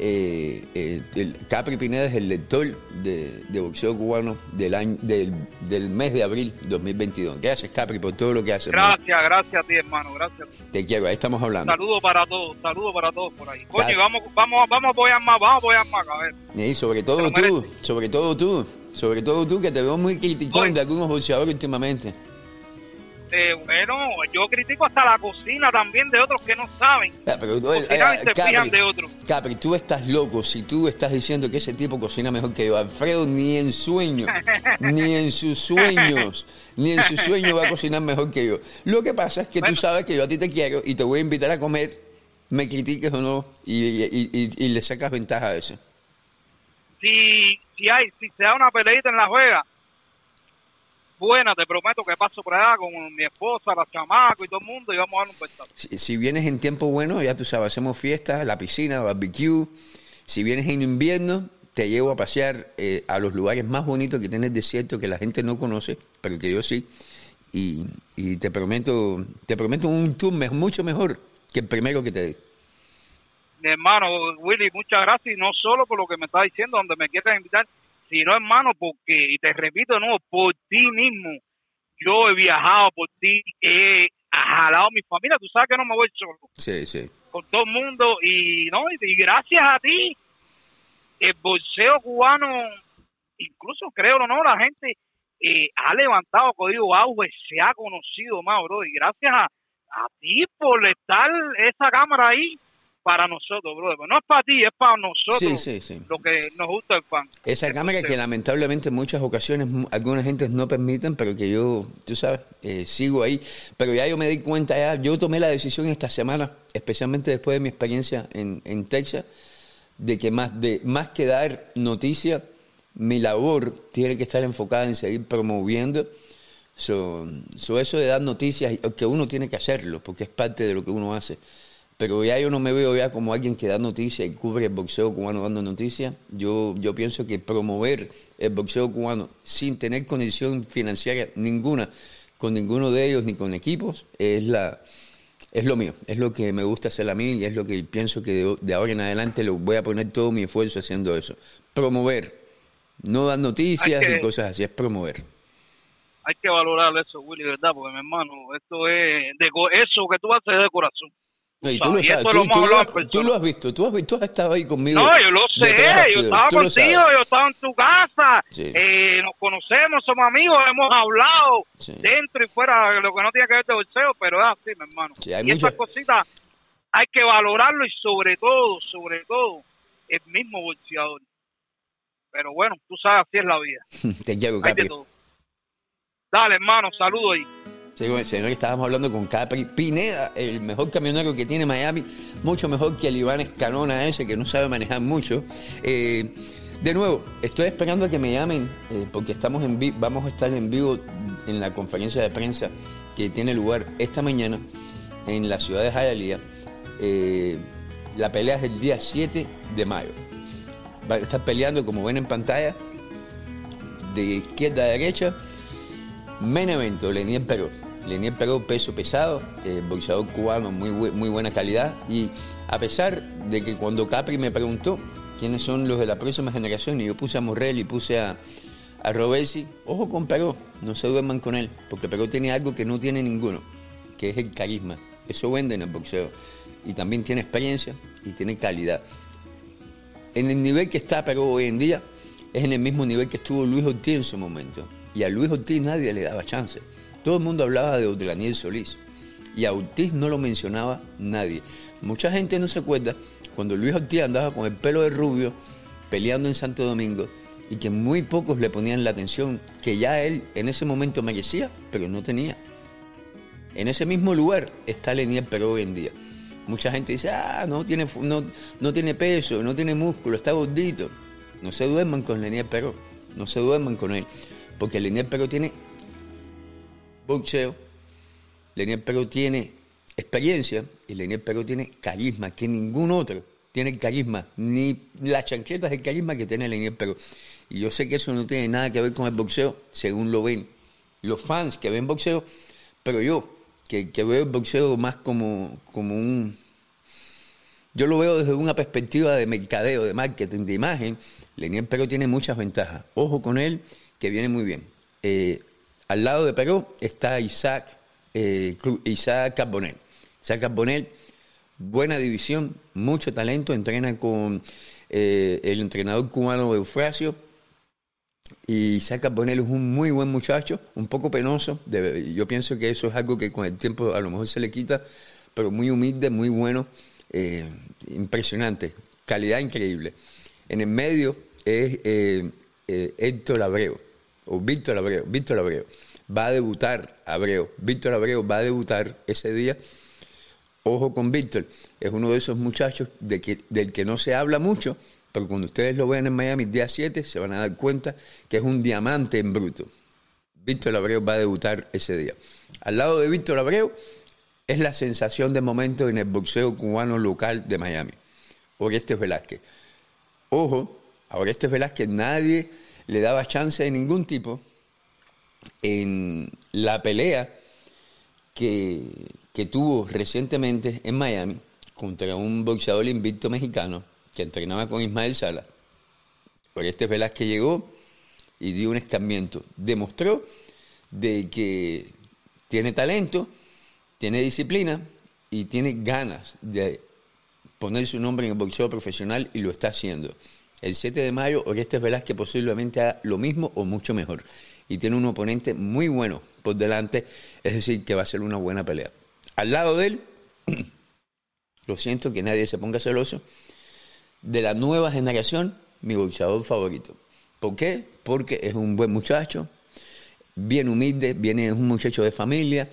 Eh, eh, el Capri Pineda es el lector de, de boxeo cubano del, año, del, del mes de abril 2022. Gracias, Capri, por todo lo que haces. Gracias, gracias a ti, hermano, gracias. Te quiero, ahí estamos hablando. Saludos para todos, saludos para todos por ahí. Coño, y vamos, vamos, vamos a apoyar más, vamos a apoyar más, a ver. Y sobre todo tú, sobre todo tú, sobre todo tú, que te veo muy criticón Oye. de algunos boxeadores últimamente. Eh, bueno, yo critico hasta la cocina también de otros que no saben. Ah, pero, eh, y se Capri, fijan de otros. Capri, tú estás loco si tú estás diciendo que ese tipo cocina mejor que yo. Alfredo ni en sueño, ni en sus sueños, ni en sus sueños va a cocinar mejor que yo. Lo que pasa es que tú Bueno. sabes que yo a ti te quiero y te voy a invitar a comer, me critiques o no, y, y- y- y le sacas ventaja a eso. Si, si hay, si se da una peleita en la juega, buena, te prometo que paso por allá con mi esposa, la chamaco y todo el mundo y vamos a dar un pedazo. Si, si vienes en tiempo bueno, ya tú sabes, hacemos fiestas, la piscina, barbecue. Si vienes en invierno, te llevo a pasear eh, a los lugares más bonitos que tiene el desierto que la gente no conoce, pero que yo sí. Y, y te prometo, te prometo un tour mucho mejor que el primero que te dé. Mi hermano Willy, muchas gracias, y no solo por lo que me está diciendo, donde me quieres invitar, sino hermano, porque, y te repito nuevo, por ti mismo, yo he viajado por ti, he jalado a mi familia, tú sabes que no me voy solo, Sí, sí. con todo el mundo, y no, y, gracias a ti, el boxeo cubano, incluso creo o no, la gente eh, ha levantado código auge, se ha conocido más, bro, y gracias a, a ti por estar esa cámara ahí para nosotros, bro. No es para ti, es para nosotros Sí, sí, sí. lo que nos gusta el fan. Esa cámara que lamentablemente en muchas ocasiones algunas gentes no permiten, pero que yo, tú sabes, eh, sigo ahí. Pero ya yo me di cuenta, ya yo tomé la decisión esta semana, especialmente después de mi experiencia en, en Texas, de que más, de, más que dar noticia, mi labor tiene que estar enfocada en seguir promoviendo. So, so eso de dar noticias, que uno tiene que hacerlo, porque es parte de lo que uno hace. Pero ya yo no me veo ya como alguien que da noticias y cubre el boxeo cubano dando noticias. Yo, yo pienso que promover el boxeo cubano sin tener conexión financiera ninguna con ninguno de ellos ni con equipos es la es lo mío, es lo que me gusta hacer a mí y es lo que pienso que de, ahora en adelante lo voy a poner todo mi esfuerzo haciendo eso. Promover, no dar noticias que- ni cosas así, es promover. Hay que valorar eso, Willy, ¿verdad? Porque, mi hermano, esto es de eso que tú haces es de corazón. No, y tú lo sabes, tú, lo hemos tú lo hablado has, en tú persona. lo has visto, tú has, vi- tú has estado ahí conmigo. No, yo lo sé, yo estaba contigo, yo estaba en tu casa, Sí. eh, nos conocemos, somos amigos, hemos hablado Sí. dentro y fuera lo que no tiene que ver de bolseo, pero es así, mi hermano. Sí, y esas muchas- cositas hay que valorarlo y sobre todo, sobre todo, el mismo bolseador. Pero bueno, tú sabes, así es la vida, Te todo. Dale, hermano, saludo ahí. Señor, estábamos hablando con Capri Pineda, el mejor camionero que tiene Miami, mucho mejor que el Iván Escanona ese, que no sabe manejar mucho. Eh, de nuevo, estoy esperando a que me llamen, eh, porque estamos vamos a estar en vivo en la conferencia de prensa que tiene lugar esta mañana en la ciudad de Hialeah. La pelea es el día 7 de mayo. Va a estar peleando, como ven en pantalla, de izquierda a derecha, Men evento, Leniel Peró. Leniel Peró, peso pesado, eh, boxeador cubano, muy, muy buena calidad. Y a pesar de que cuando Capri me preguntó quiénes son los de la próxima generación, y yo puse a Morrell y puse a, a Robesi, ojo con Peró, no se duerman con él, porque Peró tiene algo que no tiene ninguno, que es el carisma. Eso vende en el boxeo. Y también tiene experiencia y tiene calidad. En el nivel que está Peró hoy en día, es en el mismo nivel que estuvo Luis Ortiz en su momento. Y a Luis Ortiz nadie le daba chance. Todo el mundo hablaba de Daniel Solís. Y a Ortiz no lo mencionaba nadie. Mucha gente no se acuerda cuando Luis Ortiz andaba con el pelo de rubio peleando en Santo Domingo y que muy pocos le ponían la atención que ya él en ese momento merecía, pero no tenía. En ese mismo lugar está Lenier Peró hoy en día. Mucha gente dice, ah, no tiene, no, no tiene peso, no tiene músculo, está gordito. No se duerman con Lenier Peró, no se duerman con él, porque Lenier Peró tiene boxeo, Lenier Peró tiene experiencia y Lenier Peró tiene carisma que ningún otro tiene el carisma, ni las chanquetas el carisma que tiene Lenier Peró. Y yo sé que eso no tiene nada que ver con el boxeo, según lo ven los fans que ven boxeo, pero yo, que, veo el boxeo más como, como un... Yo lo veo desde una perspectiva de mercadeo, de marketing, de imagen. Lenier Peró tiene muchas ventajas. Ojo con él, que viene muy bien. Eh, al lado de Peró está Isaac, eh, Isaac Carbonell. Isaac Carbonell, buena división, mucho talento, entrena con eh, el entrenador cubano Eufrasio y Saca Bonel es un muy buen muchacho, un poco penoso. yo pienso que eso es algo que con el tiempo a lo mejor se le quita, pero muy humilde, muy bueno, eh, impresionante, calidad increíble. En el medio es eh, Héctor Abreu, o Víctor Abreu, Víctor Abreu. Va a debutar Abreu. Víctor Abreu va a debutar ese día. Ojo con Víctor, es uno de esos muchachos del que no se habla mucho, pero cuando ustedes lo vean en Miami día 7 se van a dar cuenta que es un diamante en bruto. Víctor Abreu va a debutar ese día. Al lado de Víctor Abreu es la sensación de momento en el boxeo cubano local de Miami. Orestes Velázquez. Ojo, a Orestes Velázquez nadie le daba chance de ningún tipo en la pelea que, que tuvo recientemente en Miami contra un boxeador invicto mexicano que entrenaba con Ismael Sala, este Velázquez llegó y dio un escambiento. Demostró de que tiene talento, tiene disciplina y tiene ganas de poner su nombre en el boxeo profesional y lo está haciendo. El 7 de mayo, Orestes Velázquez posiblemente haga lo mismo o mucho mejor. Y tiene un oponente muy bueno por delante, es decir, que va a ser una buena pelea. Al lado de él, lo siento que nadie se ponga celoso, de la nueva generación, mi boxeador favorito. ¿Por qué? Porque es un buen muchacho, bien humilde, viene, es un muchacho de familia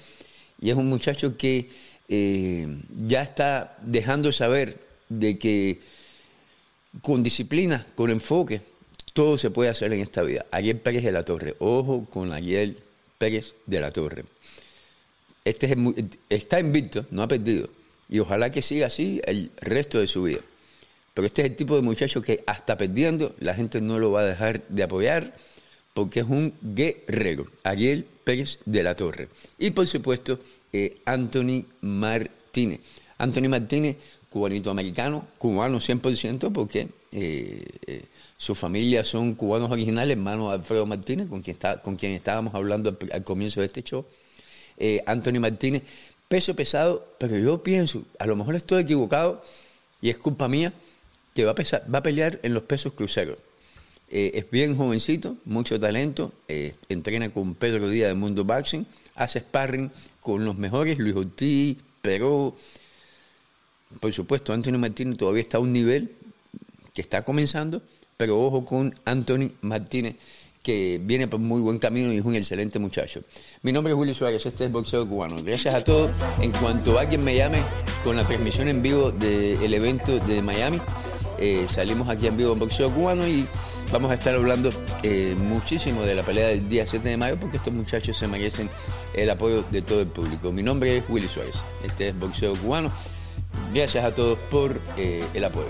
y es un muchacho que eh, ya está dejando saber de que con disciplina, con enfoque, todo se puede hacer en esta vida. Ariel Pérez de la Torre, ojo con Ariel Pérez de la Torre. Este es está invicto, no ha perdido. Y ojalá que siga así el resto de su vida. Pero este es el tipo de muchacho que hasta perdiendo la gente no lo va a dejar de apoyar porque es un guerrero. Ariel Pérez de la Torre. Y por supuesto, eh, Anthony Martínez. Anthony Martínez, cubanito americano, cubano 100% porque eh, eh, su familia son cubanos originales, hermano Alfredo Martínez, con quien, está, con quien estábamos hablando al, comienzo de este show. Anthony Martínez, peso pesado, pero yo pienso, a lo mejor estoy equivocado y es culpa mía, que va a, va a pelear en los pesos cruceros. Eh, es bien jovencito, mucho talento, eh, entrena con Pedro Díaz de Mundo Boxing, hace sparring con los mejores, Luis Ortiz, Peró. Por supuesto, Antonio Martínez todavía está a un nivel que está comenzando, pero ojo con Anthony Martínez, que viene por muy buen camino y es un excelente muchacho. Mi nombre es Willy Suárez, este es Boxeo Cubano. Gracias a todos. En cuanto alguien me llame con la transmisión en vivo del evento de Miami, eh, salimos aquí en vivo en Boxeo Cubano y vamos a estar hablando eh, muchísimo de la pelea del día 7 de mayo porque estos muchachos se merecen el apoyo de todo el público. Mi nombre es Willy Suárez, este es Boxeo Cubano. Gracias a todos por eh, el apoyo.